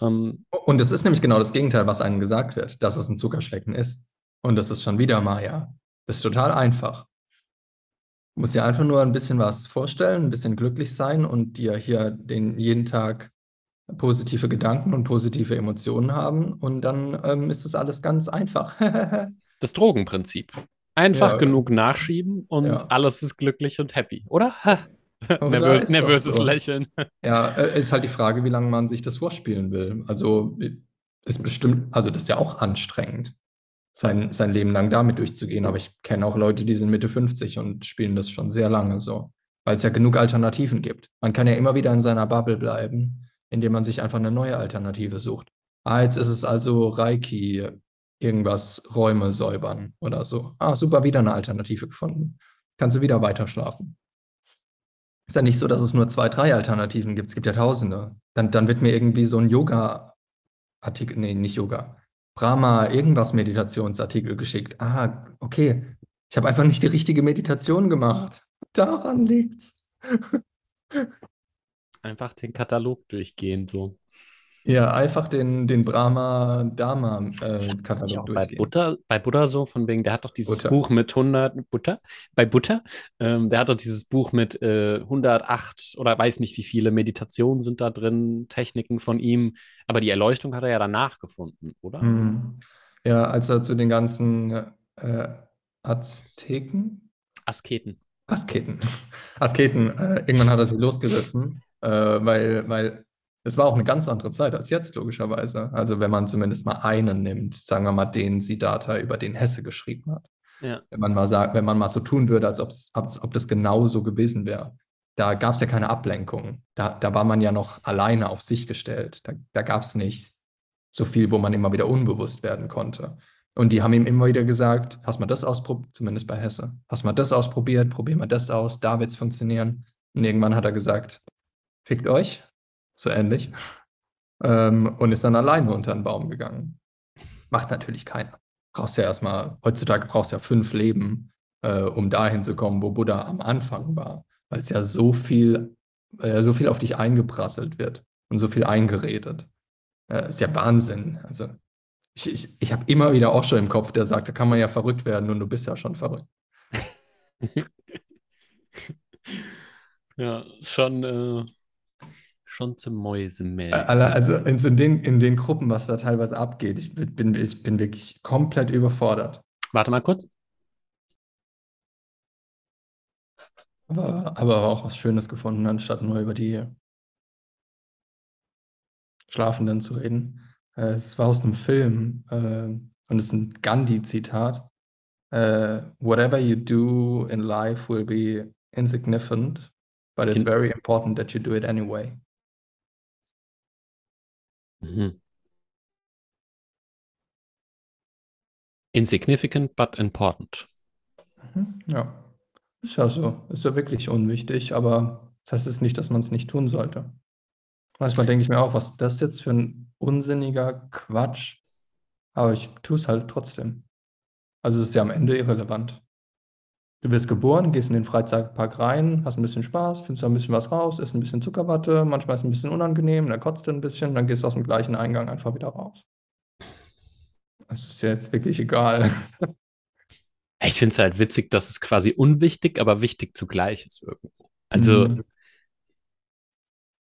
ähm, Und es ist nämlich genau das Gegenteil, was einem gesagt wird, dass es ein Zuckerschlecken ist. Und das ist schon wieder Maya. Das ist total einfach. Du musst dir einfach nur ein bisschen was vorstellen, ein bisschen glücklich sein und dir hier den, jeden Tag positive Gedanken und positive Emotionen haben. Und dann ähm, ist das alles ganz einfach. <laughs> das Drogenprinzip. Einfach Ja. genug nachschieben und Ja. alles ist glücklich und happy, oder? <laughs> Oder Nervös, nervöses so. Lächeln. <laughs> Ja, äh, ist halt die Frage, wie lange man sich das vorspielen will. Also ist bestimmt, also das ist ja auch anstrengend, sein, sein Leben lang damit durchzugehen. Aber ich kenne auch Leute, die sind Mitte 50 und spielen das schon sehr lange so, weil es ja genug Alternativen gibt. Man kann ja immer wieder in seiner Bubble bleiben, indem man sich einfach eine neue Alternative sucht. Ah, jetzt ist es also Reiki, irgendwas Räume säubern oder so. Ah, super, wieder eine Alternative gefunden. Kannst du wieder weiter schlafen. Ist ja nicht so, dass es nur zwei, drei Alternativen gibt. Es gibt ja tausende. Dann, dann wird mir irgendwie so ein Yoga-Artikel, nee, nicht Yoga, Brahma, irgendwas Meditationsartikel geschickt. Ah, okay. Ich habe einfach nicht die richtige Meditation gemacht. Daran liegt's. <laughs> Einfach den Katalog durchgehen, so. Ja, einfach den, den ist ja Brahma-Katalog auch bei. Butter, bei Buddha so, von wegen, der hat doch dieses Butter. Buch mit 100, Butter, bei Butter, ähm, der hat doch dieses Buch mit äh, 108 oder weiß nicht wie viele Meditationen sind da drin, Techniken von ihm, aber die Erleuchtung hat er ja danach gefunden, oder? Hm. Ja, als er zu den ganzen äh, Azteken, Asketen. Asketen. Asketen, äh, irgendwann hat er sie losgerissen, äh, weil, weil es war auch eine ganz andere Zeit als jetzt, logischerweise. Also wenn man zumindest mal einen nimmt, sagen wir mal den Siddhartha, über den Hesse geschrieben hat. Ja. Wenn man mal sagt, wenn man mal so tun würde, als, als ob das genau so gewesen wäre. Da gab es ja keine Ablenkung. Da, da war man ja noch alleine auf sich gestellt. Da, da gab es nicht so viel, wo man immer wieder unbewusst werden konnte. Und die haben ihm immer wieder gesagt, hast mal das ausprobiert, zumindest bei Hesse, hast mal das ausprobiert, probier mal das aus, da wird es funktionieren. Und irgendwann hat er gesagt, fickt euch, so ähnlich, ähm, und ist dann alleine unter den Baum gegangen. Macht natürlich keiner. Brauchst ja erstmal, heutzutage brauchst du ja fünf Leben, äh, um dahin zu kommen, wo Buddha am Anfang war, weil es ja so viel, äh, so viel auf dich eingeprasselt wird und so viel eingeredet. Äh, ist ja Wahnsinn. Also ich, ich, ich habe immer wieder auch schon im Kopf, der sagt, da kann man ja verrückt werden und du bist ja schon verrückt. <laughs> ja, schon, äh, schon zum Mäusemelken. Also in den, in den Gruppen, was da teilweise abgeht, ich bin, ich bin wirklich komplett überfordert. Warte mal kurz. Aber, aber auch was Schönes gefunden, anstatt nur über die Schlafenden zu reden. Äh, es war aus einem Film äh, und es ist ein Gandhi-Zitat. Uh, whatever you do in life will be insignificant, but it's very important that you do it anyway. Mhm. Insignificant, but important. Mhm, ja, ist ja so. Ist ja wirklich unwichtig, aber das heißt es nicht, dass man es nicht tun sollte. Manchmal denke ich mir auch, was ist das jetzt für ein unsinniger Quatsch? Aber ich tue es halt trotzdem. Also es ist ja am Ende irrelevant. Du wirst geboren, gehst in den Freizeitpark rein, hast ein bisschen Spaß, findest da ein bisschen was raus, isst ein bisschen Zuckerwatte, manchmal ist es ein bisschen unangenehm, dann kotzt du ein bisschen, dann gehst du aus dem gleichen Eingang einfach wieder raus. Das ist ja jetzt wirklich egal. Ich finde es halt witzig, dass es quasi unwichtig, aber wichtig zugleich ist irgendwo. Also mhm.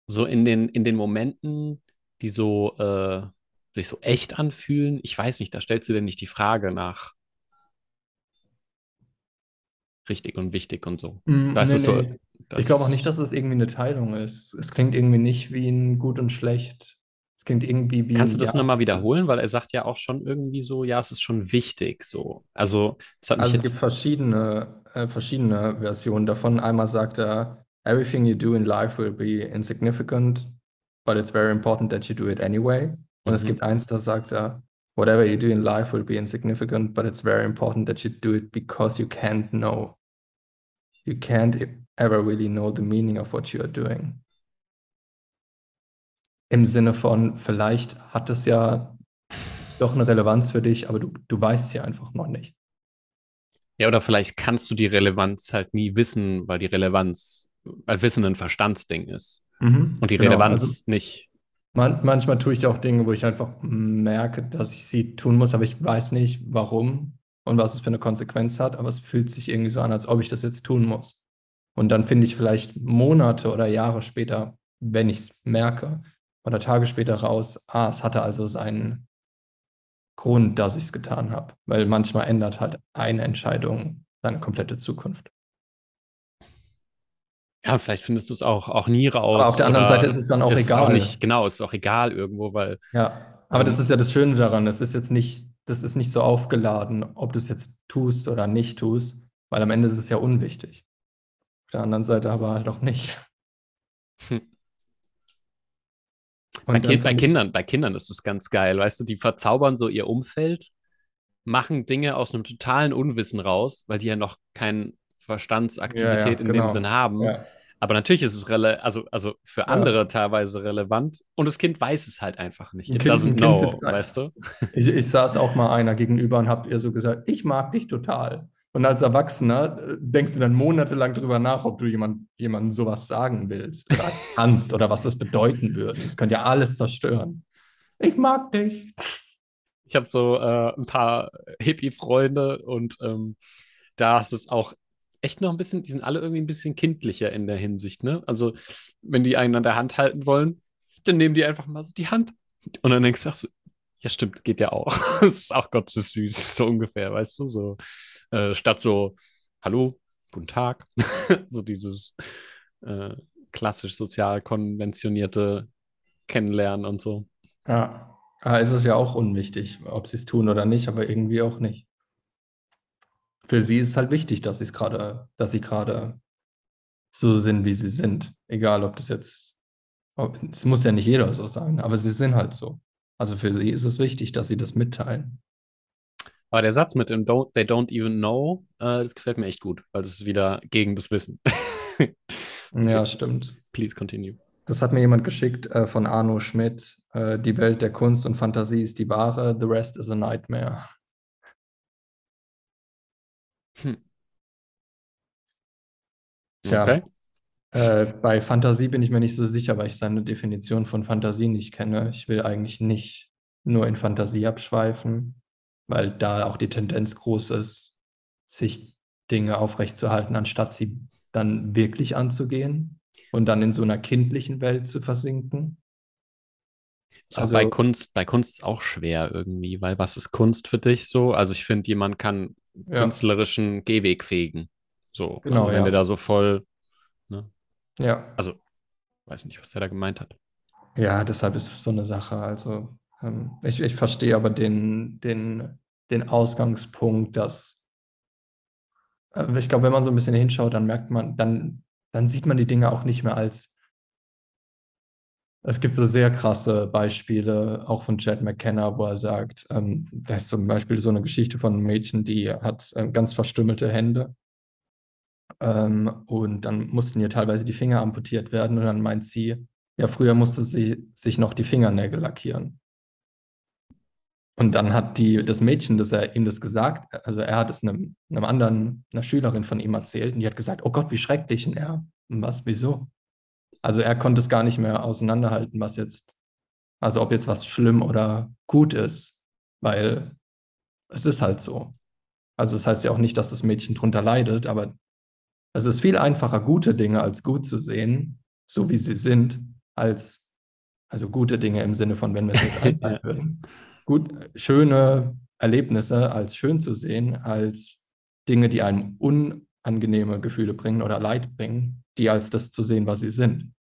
so in den, in den Momenten, die so äh, sich so echt anfühlen, ich weiß nicht, da stellst du dir nicht die Frage nach richtig und wichtig und so. Mm, das nee, ist so. Nee. Das ich glaube auch nicht, dass es irgendwie eine Teilung ist. Es klingt irgendwie nicht wie ein gut und schlecht. Es klingt irgendwie wie. Kannst du das ja. nochmal wiederholen? Weil er sagt ja auch schon irgendwie so, ja, es ist schon wichtig. So. Also, es, also es gibt verschiedene, äh, verschiedene Versionen davon. Einmal sagt er, everything you do in life will be insignificant, but it's very important that you do it anyway. Und mhm. es gibt eins, da sagt er, Whatever you do in life will be insignificant, but it's very important that you do it because you can't know. You can't ever really know the meaning of what you are doing. Im Sinne von, vielleicht hat es ja doch eine Relevanz für dich, aber du, du weißt ja einfach noch nicht. Ja, oder vielleicht kannst du die Relevanz halt nie wissen, weil die Relevanz, weil Wissen ein Verstandsding ist. Mhm, und die genau, Relevanz also, nicht. Man, manchmal tue ich auch Dinge, wo ich einfach merke, dass ich sie tun muss, aber ich weiß nicht, warum und was es für eine Konsequenz hat, aber es fühlt sich irgendwie so an, als ob ich das jetzt tun muss. Und dann finde ich vielleicht Monate oder Jahre später, wenn ich es merke, oder Tage später raus, ah, es hatte also seinen Grund, dass ich es getan habe. Weil manchmal ändert halt eine Entscheidung seine komplette Zukunft. Ja, vielleicht findest du es auch, auch nie raus. Aber auf der anderen Seite ist es dann auch ist egal. Auch nicht, genau, ist auch egal irgendwo, weil. Ja, aber ähm, das ist ja das Schöne daran. Es ist jetzt nicht, das ist nicht so aufgeladen, ob du es jetzt tust oder nicht tust, weil am Ende ist es ja unwichtig. Auf der anderen Seite aber halt auch nicht. Hm. Bei, kind, bei, Kindern, bei Kindern ist es ganz geil, weißt du, die verzaubern so ihr Umfeld, machen Dinge aus einem totalen Unwissen raus, weil die ja noch kein Verstandsaktivität ja, ja, in genau. dem Sinn haben. Ja. Aber natürlich ist es rele also, also für andere teilweise relevant und das Kind weiß es halt einfach nicht. It kind, doesn't know, weißt du? Ich, ich saß auch mal einer gegenüber und habt ihr so gesagt, ich mag dich total. Und als Erwachsener äh, denkst du dann monatelang drüber nach, ob du jemand, jemandem sowas sagen willst oder <laughs> kannst oder was das bedeuten würde. Das könnte ja alles zerstören. Ich mag dich. Ich habe so äh, ein paar Hippie-Freunde und ähm, da ist es auch echt noch ein bisschen, die sind alle irgendwie ein bisschen kindlicher in der Hinsicht, ne? Also, wenn die einen an der Hand halten wollen, dann nehmen die einfach mal so die Hand. Und dann denkst du, ach so, ja, stimmt, geht ja auch. <laughs> das ist auch Gott, ist süß, <laughs> so ungefähr, weißt du, so. Äh, statt so, hallo, guten Tag. <laughs> so dieses äh, klassisch sozial konventionierte Kennenlernen und so. Ja, ah, ist es ja auch unwichtig, ob sie es tun oder nicht, aber irgendwie auch nicht. Für sie ist halt wichtig, dass sie es gerade, dass sie gerade so sind, wie sie sind. Egal, ob das jetzt, es muss ja nicht jeder so sein, aber sie sind halt so. Also für sie ist es wichtig, dass sie das mitteilen. Aber der Satz mit dem don't, They don't even know, äh, das gefällt mir echt gut, weil das ist wieder gegen das Wissen. <laughs> ja, stimmt. Please continue. Das hat mir jemand geschickt äh, von Arno Schmidt. Äh, die Welt der Kunst und Fantasie ist die wahre, the rest is a nightmare. Hm. Tja, okay. äh, bei Fantasie bin ich mir nicht so sicher, weil ich seine Definition von Fantasie nicht kenne. Ich will eigentlich nicht nur in Fantasie abschweifen, weil da auch die Tendenz groß ist, sich Dinge aufrechtzuerhalten, anstatt sie dann wirklich anzugehen und dann in so einer kindlichen Welt zu versinken. Ist also, bei Kunst, bei Kunst auch schwer irgendwie, weil was ist Kunst für dich so? Also ich finde, jemand kann ja. künstlerischen Gehweg fegen. So, genau, wenn ja. der da so voll, ne? Ja. Also, weiß nicht, was der da gemeint hat. Ja, deshalb ist es so eine Sache. Also, ähm, ich, ich verstehe aber den, den, den Ausgangspunkt, dass äh, ich glaube, wenn man so ein bisschen hinschaut, dann merkt man, dann, dann sieht man die Dinge auch nicht mehr als es gibt so sehr krasse Beispiele, auch von Chad McKenna, wo er sagt, ähm, da ist zum Beispiel so eine Geschichte von einem Mädchen, die hat äh, ganz verstümmelte Hände. Ähm, und dann mussten ihr teilweise die Finger amputiert werden. Und dann meint sie, ja, früher musste sie sich noch die Fingernägel lackieren. Und dann hat die, das Mädchen, das er ihm das gesagt, also er hat es einem, einem anderen, einer Schülerin von ihm erzählt, und die hat gesagt, oh Gott, wie schrecklich. Und er, was, wieso? Also er konnte es gar nicht mehr auseinanderhalten, was jetzt, also ob jetzt was schlimm oder gut ist, weil es ist halt so. Also es das heißt ja auch nicht, dass das Mädchen drunter leidet, aber es ist viel einfacher, gute Dinge als gut zu sehen, so wie sie sind, als also gute Dinge im Sinne von, wenn wir es jetzt <laughs> einhalten würden. Gut, schöne Erlebnisse als schön zu sehen, als Dinge, die einem unangenehme Gefühle bringen oder Leid bringen, die als das zu sehen, was sie sind.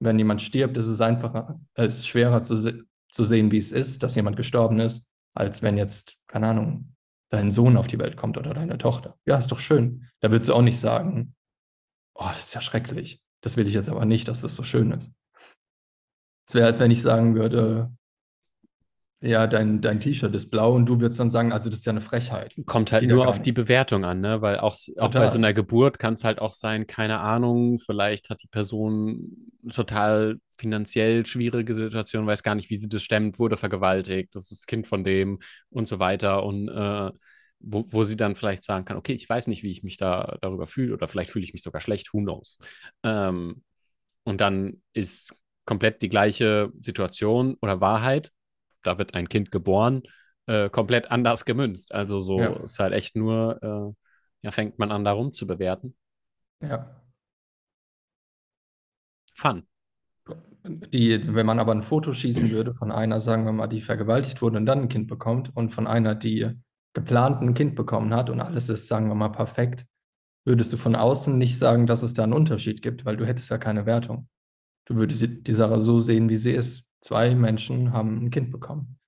Wenn jemand stirbt, ist es einfacher, es ist schwerer zu, se zu sehen, wie es ist, dass jemand gestorben ist, als wenn jetzt, keine Ahnung, dein Sohn auf die Welt kommt oder deine Tochter. Ja, ist doch schön. Da willst du auch nicht sagen, oh, das ist ja schrecklich. Das will ich jetzt aber nicht, dass das so schön ist. Es wäre, als wenn ich sagen würde, ja, dein, dein T-Shirt ist blau und du würdest dann sagen, also das ist ja eine Frechheit. Kommt halt nur auf die Bewertung an, ne? Weil auch, auch bei so einer Geburt kann es halt auch sein, keine Ahnung, vielleicht hat die Person total finanziell schwierige Situation, weiß gar nicht, wie sie das stemmt, wurde vergewaltigt, das ist das Kind von dem und so weiter. Und äh, wo, wo sie dann vielleicht sagen kann, okay, ich weiß nicht, wie ich mich da darüber fühle, oder vielleicht fühle ich mich sogar schlecht, who knows. Ähm, und dann ist komplett die gleiche Situation oder Wahrheit da wird ein Kind geboren, äh, komplett anders gemünzt. Also so ja. ist halt echt nur, äh, ja, fängt man an, darum zu bewerten. Ja. Fun. Die, wenn man aber ein Foto schießen würde von einer, sagen wir mal, die vergewaltigt wurde und dann ein Kind bekommt und von einer, die geplant ein Kind bekommen hat und alles ist, sagen wir mal, perfekt, würdest du von außen nicht sagen, dass es da einen Unterschied gibt, weil du hättest ja keine Wertung. Du würdest die Sache so sehen, wie sie ist. Zwei Menschen haben ein Kind bekommen.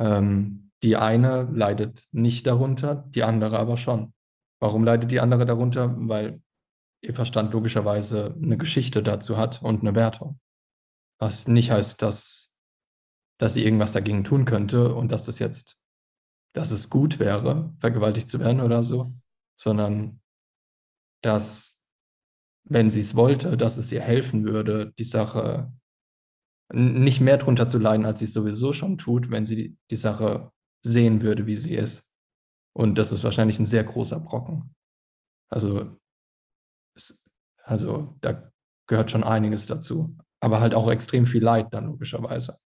Ähm, die eine leidet nicht darunter, die andere aber schon. Warum leidet die andere darunter? Weil ihr Verstand logischerweise eine Geschichte dazu hat und eine Wertung. Was nicht heißt, dass, dass sie irgendwas dagegen tun könnte und dass es jetzt, dass es gut wäre, vergewaltigt zu werden oder so, sondern dass, wenn sie es wollte, dass es ihr helfen würde, die Sache nicht mehr drunter zu leiden, als sie es sowieso schon tut, wenn sie die, die Sache sehen würde, wie sie ist. Und das ist wahrscheinlich ein sehr großer Brocken. Also, es, also da gehört schon einiges dazu. Aber halt auch extrem viel Leid dann logischerweise.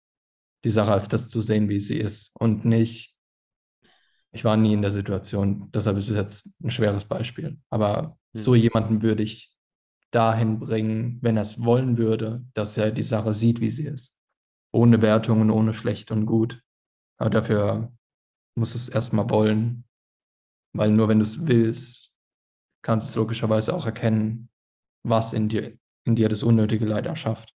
Die Sache als das zu sehen, wie sie ist. Und nicht, ich war nie in der Situation, deshalb ist es jetzt ein schweres Beispiel. Aber hm. so jemanden würde ich dahin bringen, wenn er es wollen würde, dass er die Sache sieht, wie sie ist. Ohne Wertungen, ohne schlecht und gut. Aber dafür muss es erstmal wollen, weil nur wenn du es willst, kannst du logischerweise auch erkennen, was in dir, in dir das unnötige Leid erschafft.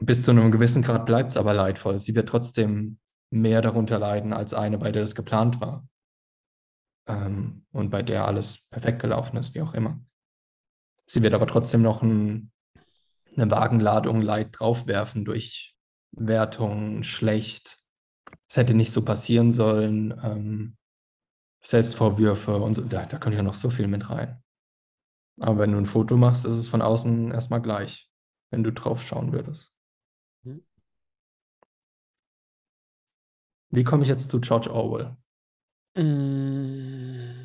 Bis zu einem gewissen Grad bleibt es aber leidvoll. Sie wird trotzdem mehr darunter leiden als eine, bei der das geplant war. Ähm, und bei der alles perfekt gelaufen ist, wie auch immer. Sie wird aber trotzdem noch ein, eine Wagenladung Leid draufwerfen durch Wertung, schlecht. Es hätte nicht so passieren sollen. Ähm, Selbstvorwürfe und so. Da, da können ja noch so viel mit rein. Aber wenn du ein Foto machst, ist es von außen erstmal gleich, wenn du drauf schauen würdest. Hm. Wie komme ich jetzt zu George Orwell?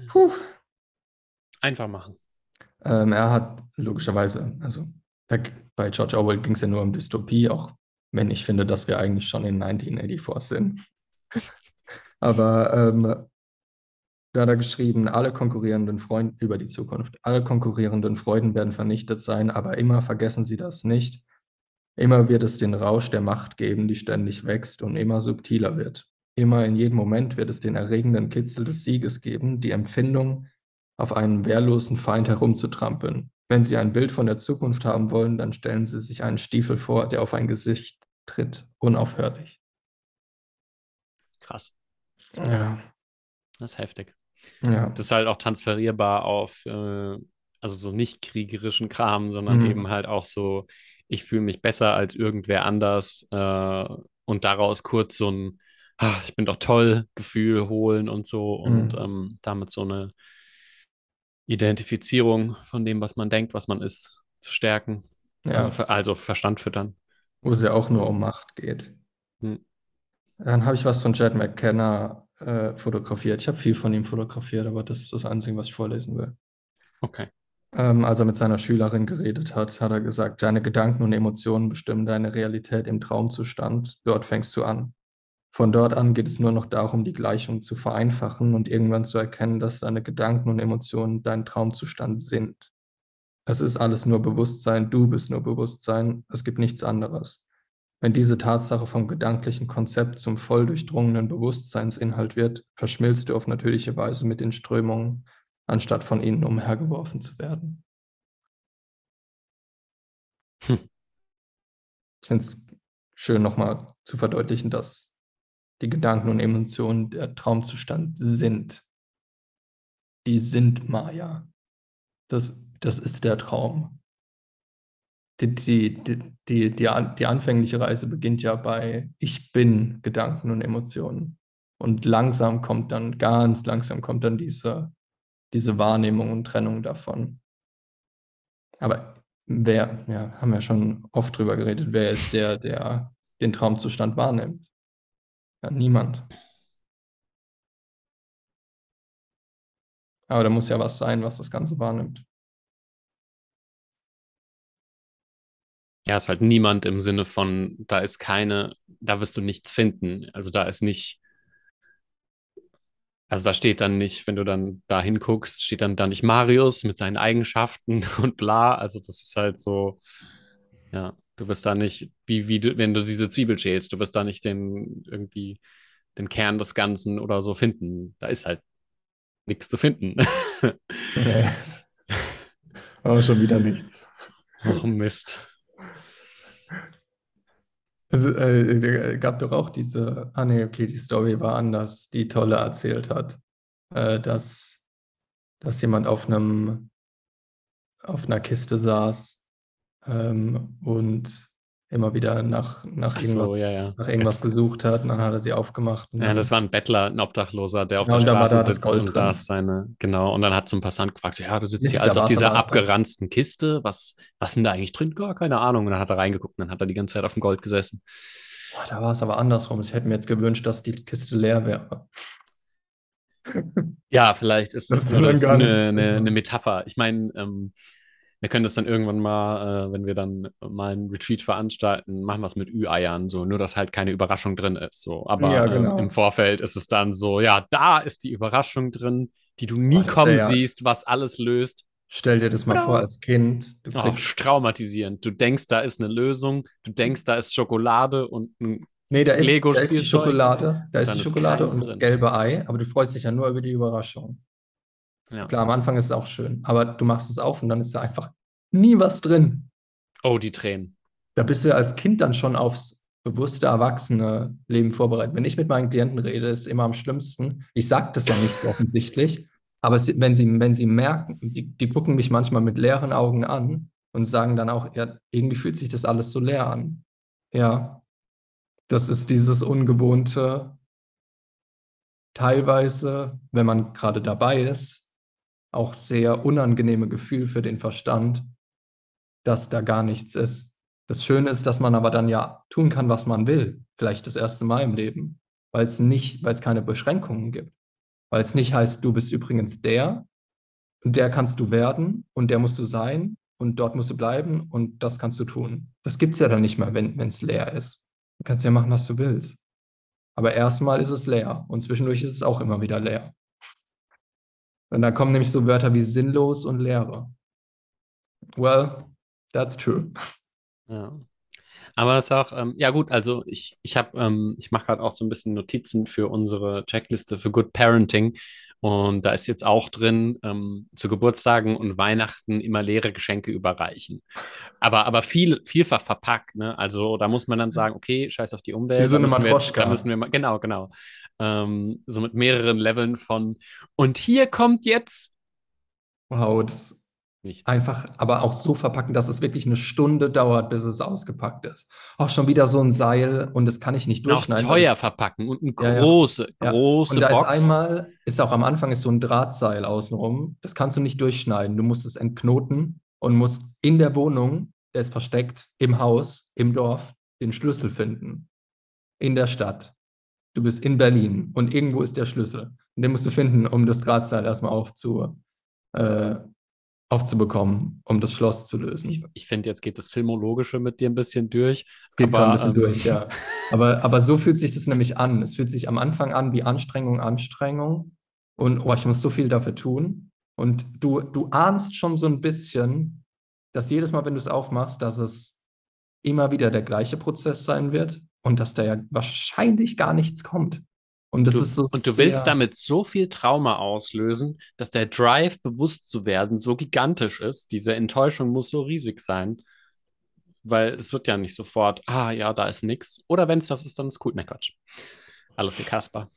Puh. Einfach machen. Ähm, er hat logischerweise, also bei George Orwell ging es ja nur um Dystopie, auch wenn ich finde, dass wir eigentlich schon in 1984 sind. <laughs> Aber ähm, da hat er geschrieben, alle konkurrierenden Freuden über die Zukunft, alle konkurrierenden Freuden werden vernichtet sein, aber immer vergessen Sie das nicht. Immer wird es den Rausch der Macht geben, die ständig wächst und immer subtiler wird. Immer in jedem Moment wird es den erregenden Kitzel des Sieges geben, die Empfindung, auf einen wehrlosen Feind herumzutrampeln. Wenn Sie ein Bild von der Zukunft haben wollen, dann stellen Sie sich einen Stiefel vor, der auf ein Gesicht tritt, unaufhörlich. Krass. Ja. Das ist heftig. Ja. Das ist halt auch transferierbar auf, äh, also so nicht kriegerischen Kram, sondern mhm. eben halt auch so, ich fühle mich besser als irgendwer anders äh, und daraus kurz so ein, ach, ich bin doch toll Gefühl holen und so und mhm. ähm, damit so eine Identifizierung von dem, was man denkt, was man ist, zu stärken. Ja. Also, also Verstand füttern. Wo es ja auch nur um Macht geht. Hm. Dann habe ich was von Chad McKenna äh, fotografiert. Ich habe viel von ihm fotografiert, aber das ist das Einzige, was ich vorlesen will. Okay. Ähm, als er mit seiner Schülerin geredet hat, hat er gesagt, deine Gedanken und Emotionen bestimmen deine Realität im Traumzustand. Dort fängst du an. Von dort an geht es nur noch darum, die Gleichung zu vereinfachen und irgendwann zu erkennen, dass deine Gedanken und Emotionen dein Traumzustand sind. Es ist alles nur Bewusstsein, du bist nur Bewusstsein, es gibt nichts anderes. Wenn diese Tatsache vom gedanklichen Konzept zum voll durchdrungenen Bewusstseinsinhalt wird, verschmilzt du auf natürliche Weise mit den Strömungen, anstatt von ihnen umhergeworfen zu werden. Hm. Ich finde es schön nochmal zu verdeutlichen, dass die Gedanken und Emotionen der Traumzustand sind. Die sind Maya. Das, das ist der Traum die, die, die, die, die anfängliche Reise beginnt ja bei Ich bin Gedanken und Emotionen. Und langsam kommt dann, ganz langsam kommt dann diese, diese Wahrnehmung und Trennung davon. Aber wer, ja, haben wir schon oft drüber geredet, wer ist der, der den Traumzustand wahrnimmt? Ja, niemand. Aber da muss ja was sein, was das Ganze wahrnimmt. Ja, ist halt niemand im Sinne von, da ist keine, da wirst du nichts finden. Also da ist nicht, also da steht dann nicht, wenn du dann da hinguckst, steht dann da nicht Marius mit seinen Eigenschaften <laughs> und bla. Also das ist halt so, ja, du wirst da nicht, wie, wie du, wenn du diese Zwiebel schälst, du wirst da nicht den irgendwie den Kern des Ganzen oder so finden. Da ist halt nichts zu finden. Nee. <laughs> Aber schon wieder nichts. Oh Mist. Es äh, gab doch auch diese, ah nee, okay, die Story war anders, die Tolle erzählt hat, äh, dass, dass jemand auf einem, auf einer Kiste saß ähm, und immer wieder nach, nach irgendwas, so, ja, ja. nach irgendwas gesucht hat und dann hat er sie aufgemacht. ja, das war ein Bettler, ein Obdachloser, der auf ja, der Straße sitzt und da ist seine, genau, und dann hat so ein Passant gefragt, ja, du sitzt Mist, hier also auf dieser abgeranzten Kiste, was, was sind da eigentlich drin? Gar keine Ahnung. Und dann hat er reingeguckt und dann hat er die ganze Zeit auf dem Gold gesessen. Boah, da war es aber andersrum. Ich hätte mir jetzt gewünscht, dass die Kiste leer wäre. ja, vielleicht ist <laughs> das, das eine, eine, eine, Metapher. Ich meine, ähm, wir können das dann irgendwann mal, äh, wenn wir dann mal einen Retreat veranstalten, machen wir es mit Ü-Eiern, so, nur dass halt keine Überraschung drin ist. So. Aber ja, genau. äh, im Vorfeld ist es dann so, ja, da ist die Überraschung drin, die du nie kommen ja, siehst, was alles löst. Stell dir das mal genau. vor als Kind. Du oh, traumatisierend. Du denkst, da ist eine Lösung, du denkst, da ist Schokolade und ein Nee, da ist, da ist die Schokolade, da ist die Schokolade und das gelbe Ei, aber du freust dich ja nur über die Überraschung. Ja. Klar, am Anfang ist es auch schön, aber du machst es auf und dann ist da einfach nie was drin. Oh, die Tränen. Da bist du als Kind dann schon aufs bewusste erwachsene Leben vorbereitet. Wenn ich mit meinen Klienten rede, ist immer am schlimmsten. Ich sage das ja nicht so offensichtlich, aber es, wenn, sie, wenn sie merken, die, die gucken mich manchmal mit leeren Augen an und sagen dann auch, ja, irgendwie fühlt sich das alles so leer an. Ja, das ist dieses ungewohnte, teilweise, wenn man gerade dabei ist, auch sehr unangenehme Gefühl für den Verstand, dass da gar nichts ist. Das Schöne ist, dass man aber dann ja tun kann, was man will. Vielleicht das erste Mal im Leben, weil es nicht, weil es keine Beschränkungen gibt. Weil es nicht heißt, du bist übrigens der und der kannst du werden und der musst du sein und dort musst du bleiben und das kannst du tun. Das gibt es ja dann nicht mehr, wenn es leer ist. Du kannst ja machen, was du willst. Aber erstmal ist es leer und zwischendurch ist es auch immer wieder leer. Und da kommen nämlich so Wörter wie sinnlos und Leere. Well, that's true. Ja. Aber es ist auch, ähm, ja gut, also ich, ich habe, ähm, ich mache gerade auch so ein bisschen Notizen für unsere Checkliste für Good Parenting. Und da ist jetzt auch drin, ähm, zu Geburtstagen und Weihnachten immer leere Geschenke überreichen. Aber, aber viel, vielfach verpackt, ne? Also da muss man dann sagen, okay, scheiß auf die Umwelt. Wie so eine Matroschka. da müssen wir mal, genau, genau. Ähm, so mit mehreren Leveln von, und hier kommt jetzt Wow, das nichts. einfach, aber auch so verpacken, dass es wirklich eine Stunde dauert, bis es ausgepackt ist. Auch schon wieder so ein Seil und das kann ich nicht auch durchschneiden. weil teuer verpacken und eine Ja, ja. große, Ja. große Und Box. einmal, ist auch am Anfang ist so ein Drahtseil außenrum. Das kannst du nicht durchschneiden. Du musst es entknoten und musst in der Wohnung, der ist versteckt, im Haus, im Dorf, den Schlüssel finden. In der Stadt. Du bist in Berlin und irgendwo ist der Schlüssel. Und den musst du finden, um das Drahtseil erstmal aufzu, äh, aufzubekommen, um das Schloss zu lösen. Ich, ich finde, jetzt geht das Filmologische mit dir ein bisschen durch. Es geht gerade ein bisschen ähm, durch, ja. <laughs> Aber, aber so fühlt sich das nämlich an. Es fühlt sich am Anfang an wie Anstrengung, Anstrengung. Und oh, ich muss so viel dafür tun. Und du, du ahnst schon so ein bisschen, dass jedes Mal, wenn du es aufmachst, dass es immer wieder der gleiche Prozess sein wird und dass da ja wahrscheinlich gar nichts kommt. Und das du, ist so und du willst damit so viel Trauma auslösen, dass der Drive, bewusst zu werden, so gigantisch ist. Diese Enttäuschung muss so riesig sein. Weil es wird ja nicht sofort, ah ja, da ist nix. Oder wenn es das ist, dann ist cool. Na Quatsch. Alles für Kasper.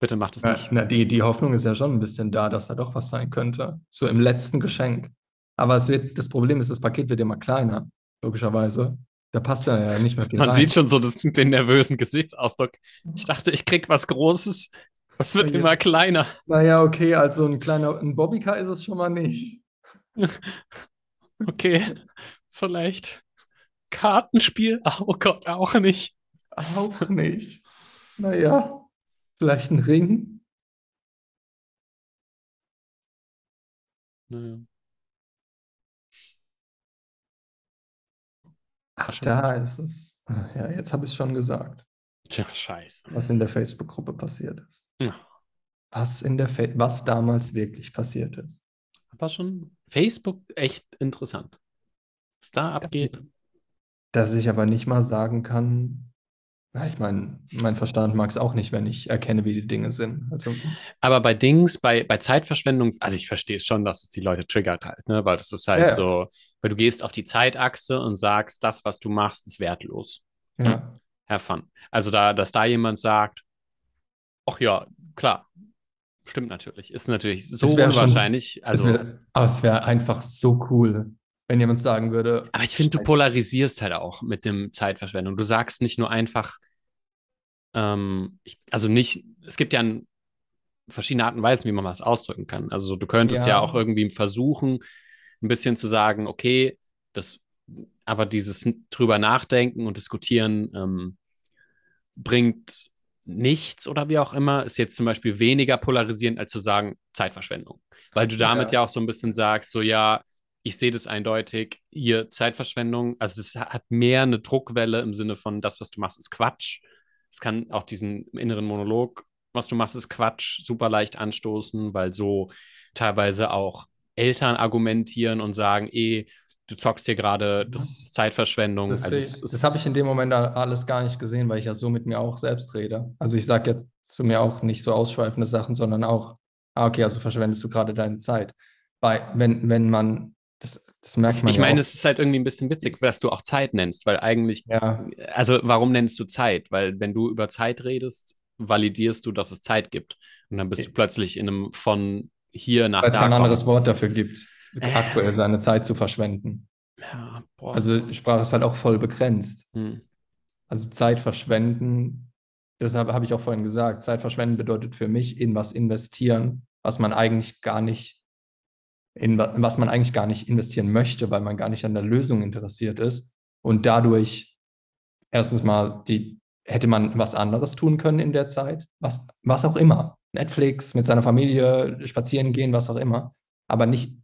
Bitte macht es nicht. na, die, die Hoffnung ist ja schon ein bisschen da, dass da doch was sein könnte. So im letzten Geschenk. Aber es wird, das Problem ist, das Paket wird immer kleiner, logischerweise. Da passt dann ja nicht mehr viel Man rein. sieht schon so das, den nervösen Gesichtsausdruck. Ich dachte, ich krieg was Großes. Was wird Ja. immer kleiner? Naja, okay, also ein kleiner, ein Bobbycar ist es schon mal nicht. <laughs> Okay, vielleicht Kartenspiel? Oh Gott, auch nicht. Auch nicht. Naja, vielleicht ein Ring. Naja. Ach, da ist es. Ja, jetzt habe ich es schon gesagt, Tja, scheiße. was in der Facebook-Gruppe passiert ist. Ja. Was in der Fa was damals wirklich passiert ist. Aber schon Facebook echt interessant. Was da abgeht. Dass ich aber nicht mal sagen kann, na, ich meine, mein Verstand mag es auch nicht, wenn ich erkenne, wie die Dinge sind. Also, Aber bei Dings, bei, bei Zeitverschwendung, also ich verstehe es schon, dass es die Leute triggert halt, ne? Weil das ist halt Ja, so, weil du gehst auf die Zeitachse und sagst, das, was du machst, ist wertlos. ja. Have fun. Also da, dass da jemand sagt, ach ja, klar, stimmt natürlich, ist natürlich so wär schon- unwahrscheinlich. Also, es wär, aber es wäre einfach so cool, wenn jemand sagen würde, aber ich finde, du polarisierst halt auch mit dem Zeitverschwendung. Du sagst nicht nur einfach, ähm, ich, also nicht, es gibt ja ein, verschiedene Arten und Weisen, wie man was ausdrücken kann. Also du könntest ja, Ja. auch irgendwie versuchen, ein bisschen zu sagen, okay, das, aber dieses drüber nachdenken und diskutieren ähm, bringt nichts oder wie auch immer, ist jetzt zum Beispiel weniger polarisierend, als zu sagen Zeitverschwendung. Weil du damit ja, Ja. auch so ein bisschen sagst, so ja, ich sehe das eindeutig, hier Zeitverschwendung, also es hat mehr eine Druckwelle im Sinne von, das, was du machst, ist Quatsch. Es kann auch diesen inneren Monolog, was du machst, ist Quatsch, super leicht anstoßen, weil so teilweise auch Eltern argumentieren und sagen, eh, du zockst hier gerade, das ist Zeitverschwendung. Das, also das habe ich in dem Moment alles gar nicht gesehen, weil ich ja so mit mir auch selbst rede. Also ich sage jetzt zu mir auch nicht so ausschweifende Sachen, sondern auch Ah, okay, also verschwendest du gerade deine Zeit. Bei, wenn, wenn man, das, das merkt man Ich ja meine, es ist halt irgendwie ein bisschen witzig, dass du auch Zeit nennst, weil eigentlich, Ja, also warum nennst du Zeit? Weil wenn du über Zeit redest, validierst du, dass es Zeit gibt. Und dann bist du plötzlich in einem von hier nach weil es da kein anderes. Wort dafür gibt, aktuell seine Zeit zu verschwenden. Ja, boah. Also Sprache ist halt auch voll begrenzt. Hm. Also Zeit verschwenden, deshalb habe ich auch vorhin gesagt, Zeit verschwenden bedeutet für mich in was investieren, was man eigentlich gar nicht, in wa- was man eigentlich gar nicht investieren möchte, weil man gar nicht an der Lösung interessiert ist. Und dadurch erstens mal die, hätte man was anderes tun können in der Zeit, was, was auch immer. Netflix, mit seiner Familie, spazieren gehen, was auch immer, aber nicht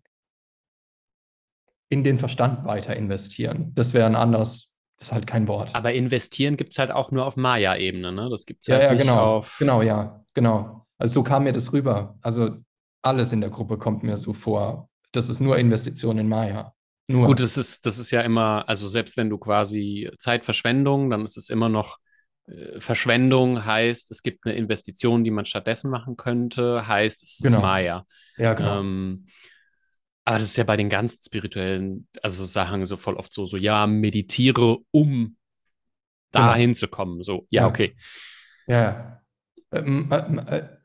in den Verstand weiter investieren. Das wäre ein anderes, das ist halt kein Wort. Aber investieren gibt es halt auch nur auf Maya-Ebene, ne? Das gibt es Ja, halt ja, nicht genau. auf. Genau, ja, genau. Also so kam mir das rüber. Also alles in der Gruppe kommt mir so vor. Das ist nur Investition in Maya. Nur. Gut, das ist, das ist ja immer, also selbst wenn du quasi Zeitverschwendung, dann ist es immer noch äh, Verschwendung, heißt, es gibt eine Investition, die man stattdessen machen könnte, heißt, es ist Genau. Maya. ja, genau. Ähm, aber das ist ja bei den ganzen spirituellen, also Sachen so voll oft so, so, ja, meditiere, um Genau. dahin zu kommen. So, ja, Ja. okay. Ja,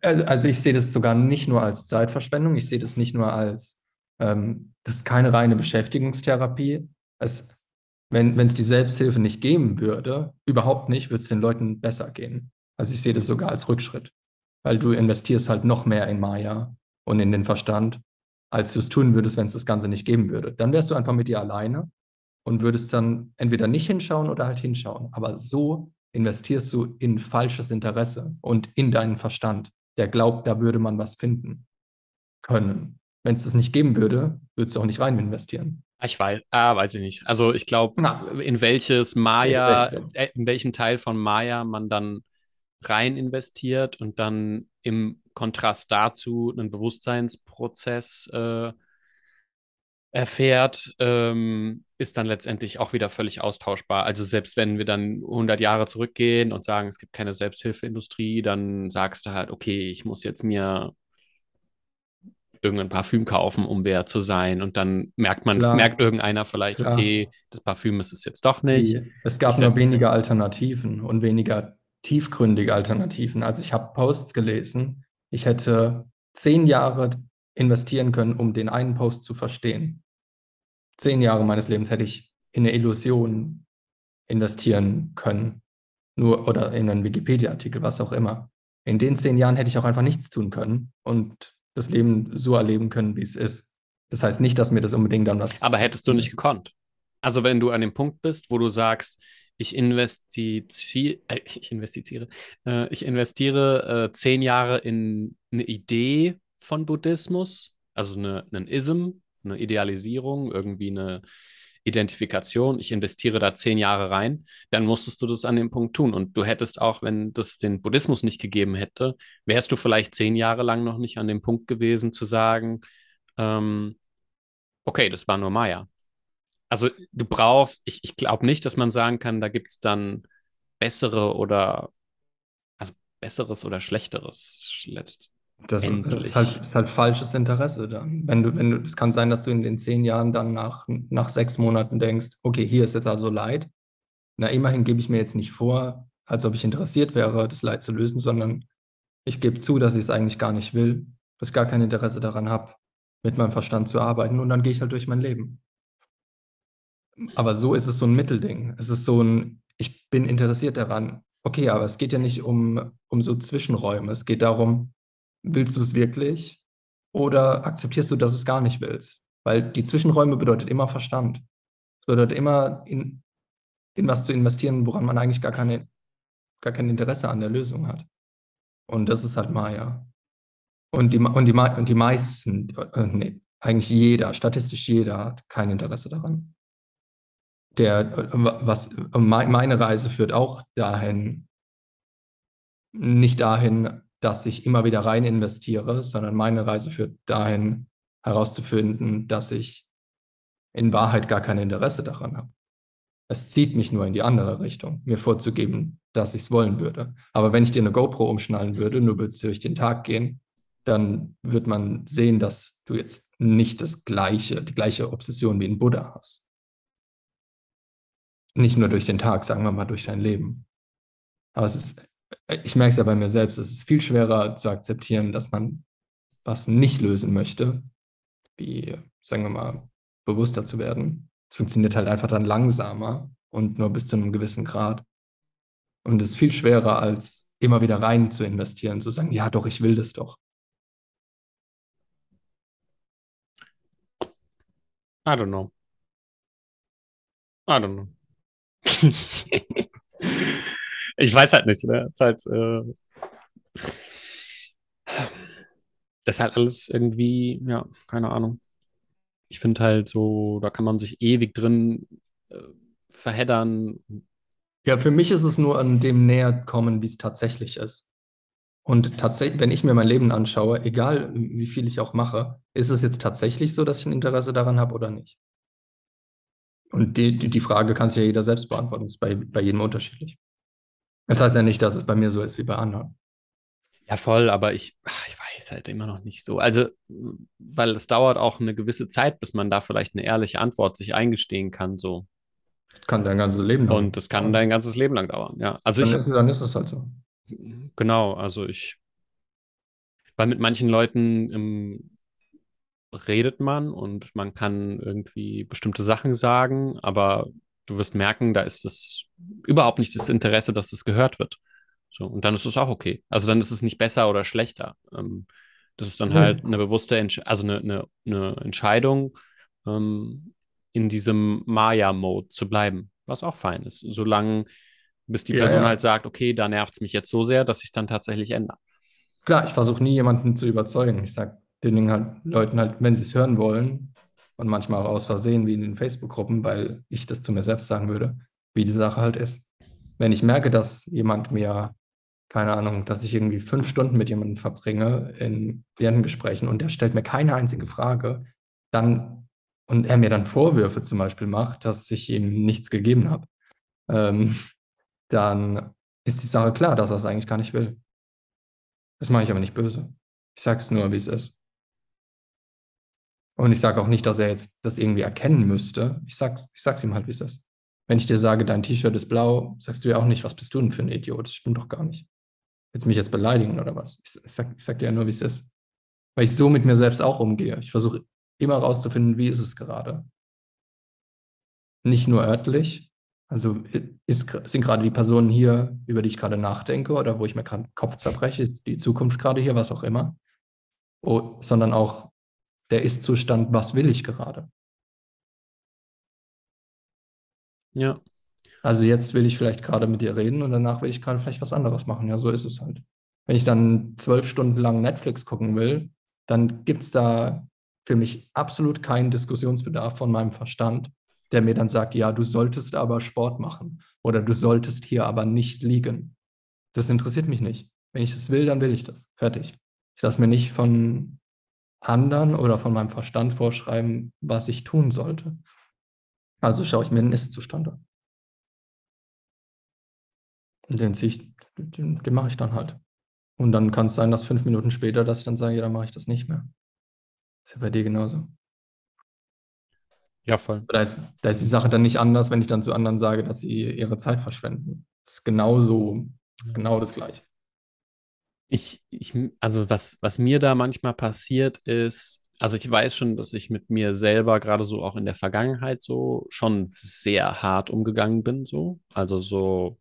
also also ich sehe das sogar nicht nur als Zeitverschwendung, ich sehe das nicht nur als, ähm, das ist keine reine Beschäftigungstherapie. Es, wenn es die Selbsthilfe nicht geben würde, überhaupt nicht, würde es den Leuten besser gehen. Also ich sehe das sogar als Rückschritt, weil du investierst halt noch mehr in Maya und in den Verstand, als du es tun würdest, wenn es das Ganze nicht geben würde. Dann wärst du einfach mit dir alleine und würdest dann entweder nicht hinschauen oder halt hinschauen. Aber so investierst du in falsches Interesse und in deinen Verstand, der glaubt, da würde man was finden können. Wenn es das nicht geben würde, würdest du auch nicht rein investieren. Ich weiß, ah, weiß ich nicht. Also ich glaube, in welches Maya, äh, in welchen Teil von Maya man dann rein investiert und dann im Kontrast dazu einen Bewusstseinsprozess äh, erfährt, ähm, ist dann letztendlich auch wieder völlig austauschbar. Also selbst wenn wir dann 100 Jahre zurückgehen und sagen, es gibt keine Selbsthilfeindustrie, dann sagst du halt, okay, ich muss jetzt mir irgendein Parfüm kaufen, um wer zu sein. Und dann merkt man, Klar. merkt irgendeiner vielleicht, Klar. okay, das Parfüm ist es jetzt doch nicht. Die, es gab Ich nur weniger Alternativen und weniger tiefgründige Alternativen. Also ich habe Posts gelesen, ich hätte zehn Jahre investieren können, um den einen Post zu verstehen. Zehn Jahre meines Lebens hätte ich in eine Illusion investieren können. Nur oder in einen Wikipedia-Artikel, was auch immer. In den zehn Jahren hätte ich auch einfach nichts tun können und das Leben so erleben können, wie es ist. Das heißt nicht, dass mir das unbedingt dann was. Aber hättest du nicht gekonnt. Also wenn du an dem Punkt bist, wo du sagst, ich investiere, äh, <laughs> ich äh, ich investiere äh, zehn Jahre in eine Idee von Buddhismus, also eine, einen Ism, eine Idealisierung, irgendwie eine Identifikation. Ich investiere da zehn Jahre rein, dann musstest du das an dem Punkt tun. Und du hättest auch, wenn das den Buddhismus nicht gegeben hätte, wärst du vielleicht zehn Jahre lang noch nicht an dem Punkt gewesen zu sagen, ähm, okay, das war nur Maya. Also du brauchst, ich, ich glaube nicht, dass man sagen kann, da gibt es dann bessere oder, also besseres oder schlechteres letzt. Das ist, das Endlich. ist halt, ist halt falsches Interesse dann. Wenn du, wenn du, es kann sein, dass du in den zehn Jahren dann nach, nach sechs Monaten denkst, okay, hier ist jetzt also Leid. Na, immerhin gebe ich mir jetzt nicht vor, als ob ich interessiert wäre, das Leid zu lösen, sondern ich gebe zu, dass ich es eigentlich gar nicht will, dass ich gar kein Interesse daran habe, mit meinem Verstand zu arbeiten und dann gehe ich halt durch mein Leben. Aber so ist es so ein Mittelding. Es ist so ein, ich bin interessiert daran. Okay, aber es geht ja nicht um, um so Zwischenräume. Es geht darum, willst du es wirklich oder akzeptierst du, dass du es gar nicht willst? Weil die Zwischenräume bedeutet immer Verstand. Es bedeutet immer, in, in was zu investieren, woran man eigentlich gar, keine, gar kein Interesse an der Lösung hat. Und das ist halt Maya. Und die, und die, und die meisten, äh, nee, eigentlich jeder, statistisch jeder hat kein Interesse daran. Der, äh, was, me- meine Reise führt auch dahin, nicht dahin, dass ich immer wieder rein investiere, sondern meine Reise führt dahin, herauszufinden, dass ich in Wahrheit gar kein Interesse daran habe. Es zieht mich nur in die andere Richtung, mir vorzugeben, dass ich es wollen würde. Aber wenn ich dir eine GoPro umschnallen würde, nur würdest du durch den Tag gehen, dann wird man sehen, dass du jetzt nicht das gleiche, die gleiche Obsession wie ein Buddha hast. Nicht nur durch den Tag, sagen wir mal durch dein Leben. Aber es ist, ich merke es ja bei mir selbst, es ist viel schwerer zu akzeptieren, dass man was nicht lösen möchte, wie, sagen wir mal, bewusster zu werden. Es funktioniert halt einfach dann langsamer und nur bis zu einem gewissen Grad. Und es ist viel schwerer, als immer wieder rein zu investieren, zu sagen, ja doch, ich will das doch. I don't know. I don't know. <laughs> ich weiß halt nicht, ne? ist halt, äh, das ist halt alles irgendwie, ja, keine Ahnung. Ich finde halt so, da kann man sich ewig drin äh, verheddern. Ja, für mich ist es nur an dem näher kommen, wie es tatsächlich ist. Und tatsächlich, wenn ich mir mein Leben anschaue, egal wie viel ich auch mache, ist es jetzt tatsächlich so, dass ich ein Interesse daran habe oder nicht? Und die, die Frage kann sich ja jeder selbst beantworten. Das ist bei, bei jedem unterschiedlich. Das heißt ja nicht, dass es bei mir so ist wie bei anderen. Ja, voll, aber ich, ach, ich weiß halt immer noch nicht so. Also, weil es dauert auch eine gewisse Zeit, bis man da vielleicht eine ehrliche Antwort sich eingestehen kann, so. Das kann dein ganzes Leben lang. Und das kann dein ganzes Leben lang dauern, ja. Also dann, ich, dann ist es halt so. Genau, also ich, weil mit manchen Leuten ähm, redet man und man kann irgendwie bestimmte Sachen sagen, aber du wirst merken, da ist es überhaupt nicht das Interesse, dass das gehört wird. So, und dann ist es auch okay. Also dann ist es nicht besser oder schlechter. Ähm, das ist dann halt eine bewusste, Entsch also eine, eine, eine Entscheidung, ähm, in diesem Maya-Mode zu bleiben, was auch fein ist, solange bis die Ja, Person ja. halt sagt, okay, da nervt es mich jetzt so sehr, dass ich dann tatsächlich ändere. Klar, ich versuche nie jemanden zu überzeugen. Ich sage den Dingen halt, Leuten halt, wenn sie es hören wollen, und manchmal auch aus Versehen, wie in den Facebook-Gruppen, weil ich das zu mir selbst sagen würde, wie die Sache halt ist. Wenn ich merke, dass jemand mir, keine Ahnung, dass ich irgendwie fünf Stunden mit jemandem verbringe in Klientengesprächen und der stellt mir keine einzige Frage, dann, und er mir dann Vorwürfe zum Beispiel macht, dass ich ihm nichts gegeben habe, ähm, dann ist die Sache klar, dass er es eigentlich gar nicht will. Das mache ich aber nicht böse. Ich sage es nur, wie es ist. Und ich sage auch nicht, dass er jetzt das irgendwie erkennen müsste. Ich sag's, ich sag's ihm halt, wie es ist. Wenn ich dir sage, dein T-Shirt ist blau, sagst du ja auch nicht, was bist du denn für ein Idiot? Das stimmt doch gar nicht. Willst du mich jetzt beleidigen oder was? Ich, ich, sag, ich sag dir ja nur, wie es ist. Weil ich so mit mir selbst auch umgehe. Ich versuche immer rauszufinden, wie ist es gerade. Nicht nur örtlich. Also ist, sind gerade die Personen hier, über die ich gerade nachdenke oder wo ich mir gerade Kopf zerbreche, die Zukunft gerade hier, was auch immer. Oh, sondern auch der Ist-Zustand, was will ich gerade? Ja. Also jetzt will ich vielleicht gerade mit dir reden und danach will ich gerade vielleicht was anderes machen. Ja, so ist es halt. Wenn ich dann zwölf Stunden lang Netflix gucken will, dann gibt es da für mich absolut keinen Diskussionsbedarf von meinem Verstand, der mir dann sagt, ja, du solltest aber Sport machen oder du solltest hier aber nicht liegen. Das interessiert mich nicht. Wenn ich das will, dann will ich das. Fertig. Ich lasse mir nicht von anderen oder von meinem Verstand vorschreiben, was ich tun sollte. Also schaue ich mir den Ist-Zustand an. Und den ziehe ich, den, den mache ich dann halt. Und dann kann es sein, dass fünf Minuten später, dass ich dann sage, ja, dann mache ich das nicht mehr. Ist ja bei dir genauso. Ja, voll. Da ist, da ist die Sache dann nicht anders, wenn ich dann zu anderen sage, dass sie ihre Zeit verschwenden. Das ist genauso, das ist genau das Gleiche. Ich, ich, also was, was mir da manchmal passiert ist, also ich weiß schon, dass ich mit mir selber gerade so auch in der Vergangenheit so schon sehr hart umgegangen bin, so. Also so,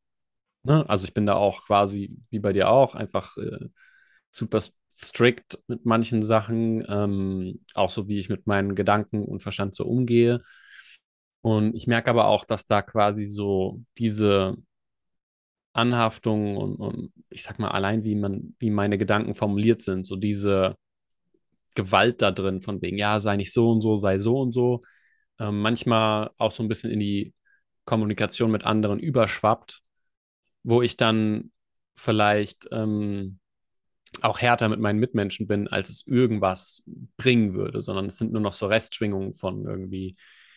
ne, also ich bin da auch quasi, wie bei dir auch, einfach äh, super strikt mit manchen Sachen, ähm, auch so wie ich mit meinen Gedanken und Verstand so umgehe. Und ich merke aber auch, dass da quasi so diese Anhaftung und, und ich sag mal, allein wie man, wie meine Gedanken formuliert sind, so diese Gewalt da drin, von wegen, ja, sei nicht so und so, sei so und so, ähm, manchmal auch so ein bisschen in die Kommunikation mit anderen überschwappt, wo ich dann vielleicht ähm, auch härter mit meinen Mitmenschen bin, als es irgendwas bringen würde, sondern es sind nur noch so Restschwingungen von irgendwie,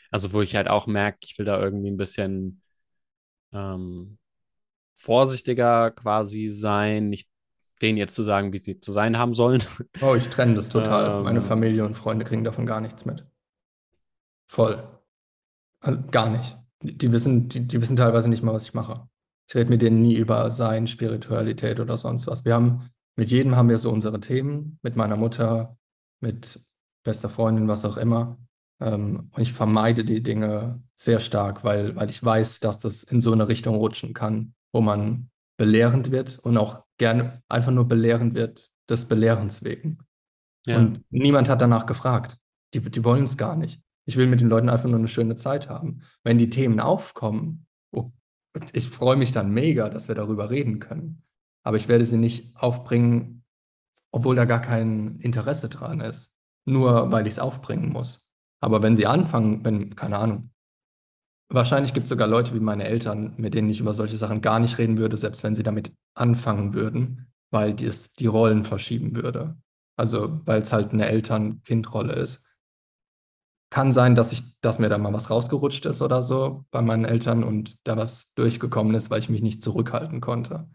also wo ich halt auch merke, ich will da irgendwie ein bisschen ähm, vorsichtiger quasi sein, nicht denen jetzt zu sagen, wie sie zu sein haben sollen. Oh, ich trenne das total. Meine Ähm, Familie und Freunde kriegen davon gar nichts mit. Voll. Also gar nicht. Die, die wissen, die, die wissen teilweise nicht mal, was ich mache. Ich rede mit denen nie über Sein, Spiritualität oder sonst was. Wir haben, mit jedem haben wir so unsere Themen, mit meiner Mutter, mit bester Freundin, was auch immer. Ähm, und ich vermeide die Dinge sehr stark, weil, weil ich weiß, dass das in so eine Richtung rutschen kann, wo man belehrend wird und auch gerne einfach nur belehrend wird, des Belehrens wegen. ja. Und niemand hat danach gefragt. Die, die wollen es gar nicht. Ich will mit den Leuten einfach nur eine schöne Zeit haben. Wenn die Themen aufkommen, oh, ich freue mich dann mega, dass wir darüber reden können. Aber ich werde sie nicht aufbringen, obwohl da gar kein Interesse dran ist. Nur weil ich es aufbringen muss. Aber wenn sie anfangen, wenn, keine Ahnung, wahrscheinlich gibt es sogar Leute wie meine Eltern, mit denen ich über solche Sachen gar nicht reden würde, selbst wenn sie damit anfangen würden, weil dies die Rollen verschieben würde. Also, weil es halt eine Eltern-Kind-Rolle ist. Kann sein, dass ich, dass mir da mal was rausgerutscht ist oder so bei meinen Eltern und da was durchgekommen ist, weil ich mich nicht zurückhalten konnte.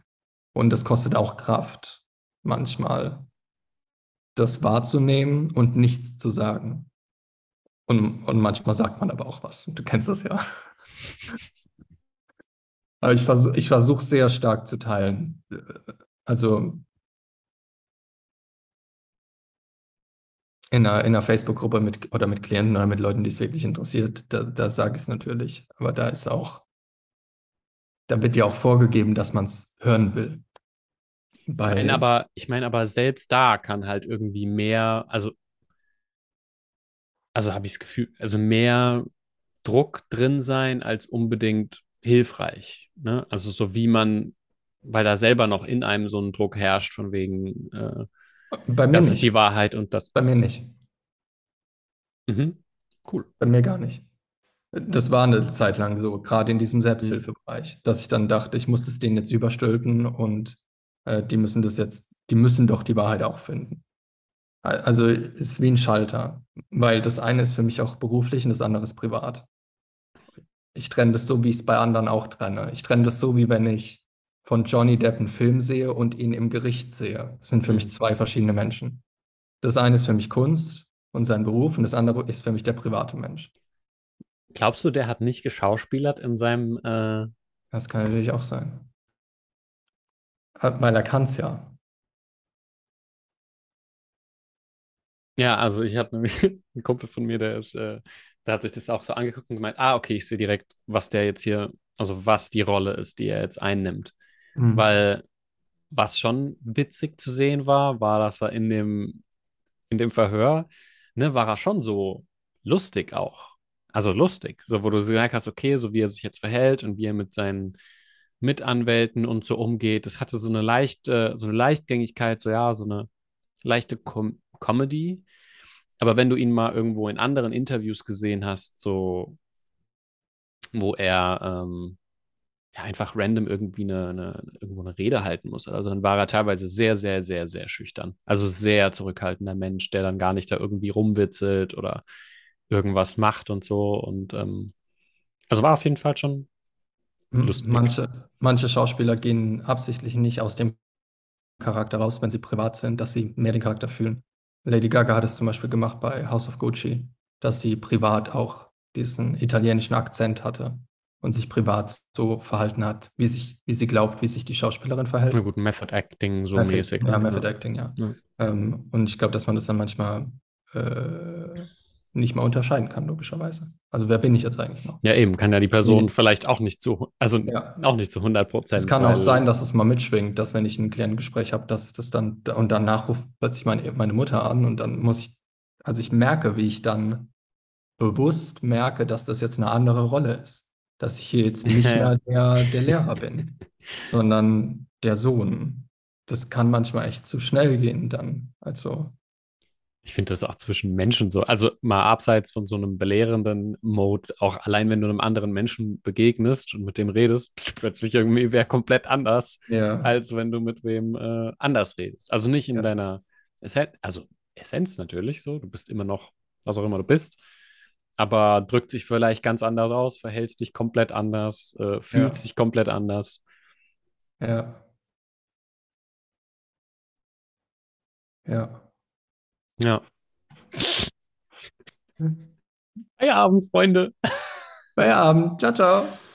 Und das kostet auch Kraft, manchmal das wahrzunehmen und nichts zu sagen. Und, und manchmal sagt man aber auch was. Du kennst das ja. Aber ich versuche ich versuch sehr stark zu teilen. Also in einer, in einer Facebook-Gruppe mit oder mit Klienten oder mit Leuten, die es wirklich interessiert, da, da sage ich es natürlich. Aber da ist auch, da wird ja auch vorgegeben, dass man es hören will. Ich Bei, meine aber, ich meine aber, selbst da kann halt irgendwie mehr, also, also habe ich das Gefühl, also mehr Druck drin sein als unbedingt hilfreich. Ne? Also so wie man, weil da selber noch in einem so ein Druck herrscht, von wegen, äh, bei mir das nicht. ist die Wahrheit und das. Bei mir nicht. Mhm. Cool. Bei mir gar nicht. Das war eine Zeit lang so, gerade in diesem Selbsthilfebereich, dass ich dann dachte, ich muss es denen jetzt überstülpen und äh, die müssen das jetzt, die müssen doch die Wahrheit auch finden. Al- Also ist wie ein Schalter, weil das eine ist für mich auch beruflich und das andere ist privat. Ich trenne das so, wie ich es bei anderen auch trenne. Ich trenne das so, wie wenn ich von Johnny Depp einen Film sehe und ihn im Gericht sehe. Das sind für mich Mhm. zwei verschiedene Menschen. Das eine ist für mich Kunst und sein Beruf und das andere ist für mich der private Mensch. Glaubst du, der hat nicht geschauspielert in seinem, äh, Das kann natürlich auch sein. Äh, Weil er kann es ja. ja, also ich hatte nämlich <laughs> einen Kumpel von mir, der ist, äh, der hat sich das auch so angeguckt und gemeint, ah, okay, ich sehe direkt, was der jetzt hier, also was die Rolle ist, die er jetzt einnimmt. Hm. Weil was schon witzig zu sehen war, war, dass er in dem, in dem Verhör, ne, war er schon so lustig auch. Also lustig, so wo du gemerkt hast, okay, so wie er sich jetzt verhält und wie er mit seinen Mitanwälten und so umgeht, das hatte so eine leichte, so eine Leichtgängigkeit, so ja, so eine leichte Com Comedy. Aber wenn du ihn mal irgendwo in anderen Interviews gesehen hast, so wo er ähm, ja einfach random irgendwie eine, eine, irgendwo eine Rede halten muss. Also dann war er teilweise sehr, sehr, sehr, sehr schüchtern. Also sehr zurückhaltender Mensch, der dann gar nicht da irgendwie rumwitzelt oder irgendwas macht und so. Und ähm, also war auf jeden Fall schon lustig. Manche, manche Schauspieler gehen absichtlich nicht aus dem Charakter raus, wenn sie privat sind, dass sie mehr den Charakter fühlen. Lady Gaga hat es zum Beispiel gemacht bei House of Gucci, dass sie privat auch diesen italienischen Akzent hatte und sich privat so verhalten hat, wie sich, wie sie glaubt, wie sich die Schauspielerin verhält. Na gut, Method Acting so Method- mäßig. Ja, ne? Method Acting, ja. Ja. Ähm, und ich glaube, dass man das dann manchmal äh, nicht mehr unterscheiden kann, logischerweise. Also wer bin ich jetzt eigentlich noch? Ja, eben, kann ja die Person Nee. vielleicht auch nicht zu, also Ja. auch nicht zu 100 Prozent. Es kann auch sein, dass es mal mitschwingt, dass wenn ich ein Klientengespräch habe, dass das dann und danach ruft plötzlich meine, meine Mutter an und dann muss ich, also ich merke, wie ich dann bewusst merke, dass das jetzt eine andere Rolle ist. Dass ich hier jetzt nicht <laughs> mehr der, der Lehrer bin, sondern der Sohn. Das kann manchmal echt zu schnell gehen dann. Also, Ich finde das auch zwischen Menschen so, also mal abseits von so einem belehrenden Mode, auch allein wenn du einem anderen Menschen begegnest und mit dem redest, <laughs> bist du plötzlich irgendwie wer komplett anders, ja, als wenn du mit wem äh, anders redest. Also nicht in Ja. deiner Essenz, also Essenz natürlich so, du bist immer noch, was auch immer du bist, aber drückt sich vielleicht ganz anders aus, verhältst dich komplett anders, äh, fühlst Ja. dich komplett anders. ja. Ja. Ja. Feierabend, Freunde. Feierabend. Ciao, ciao.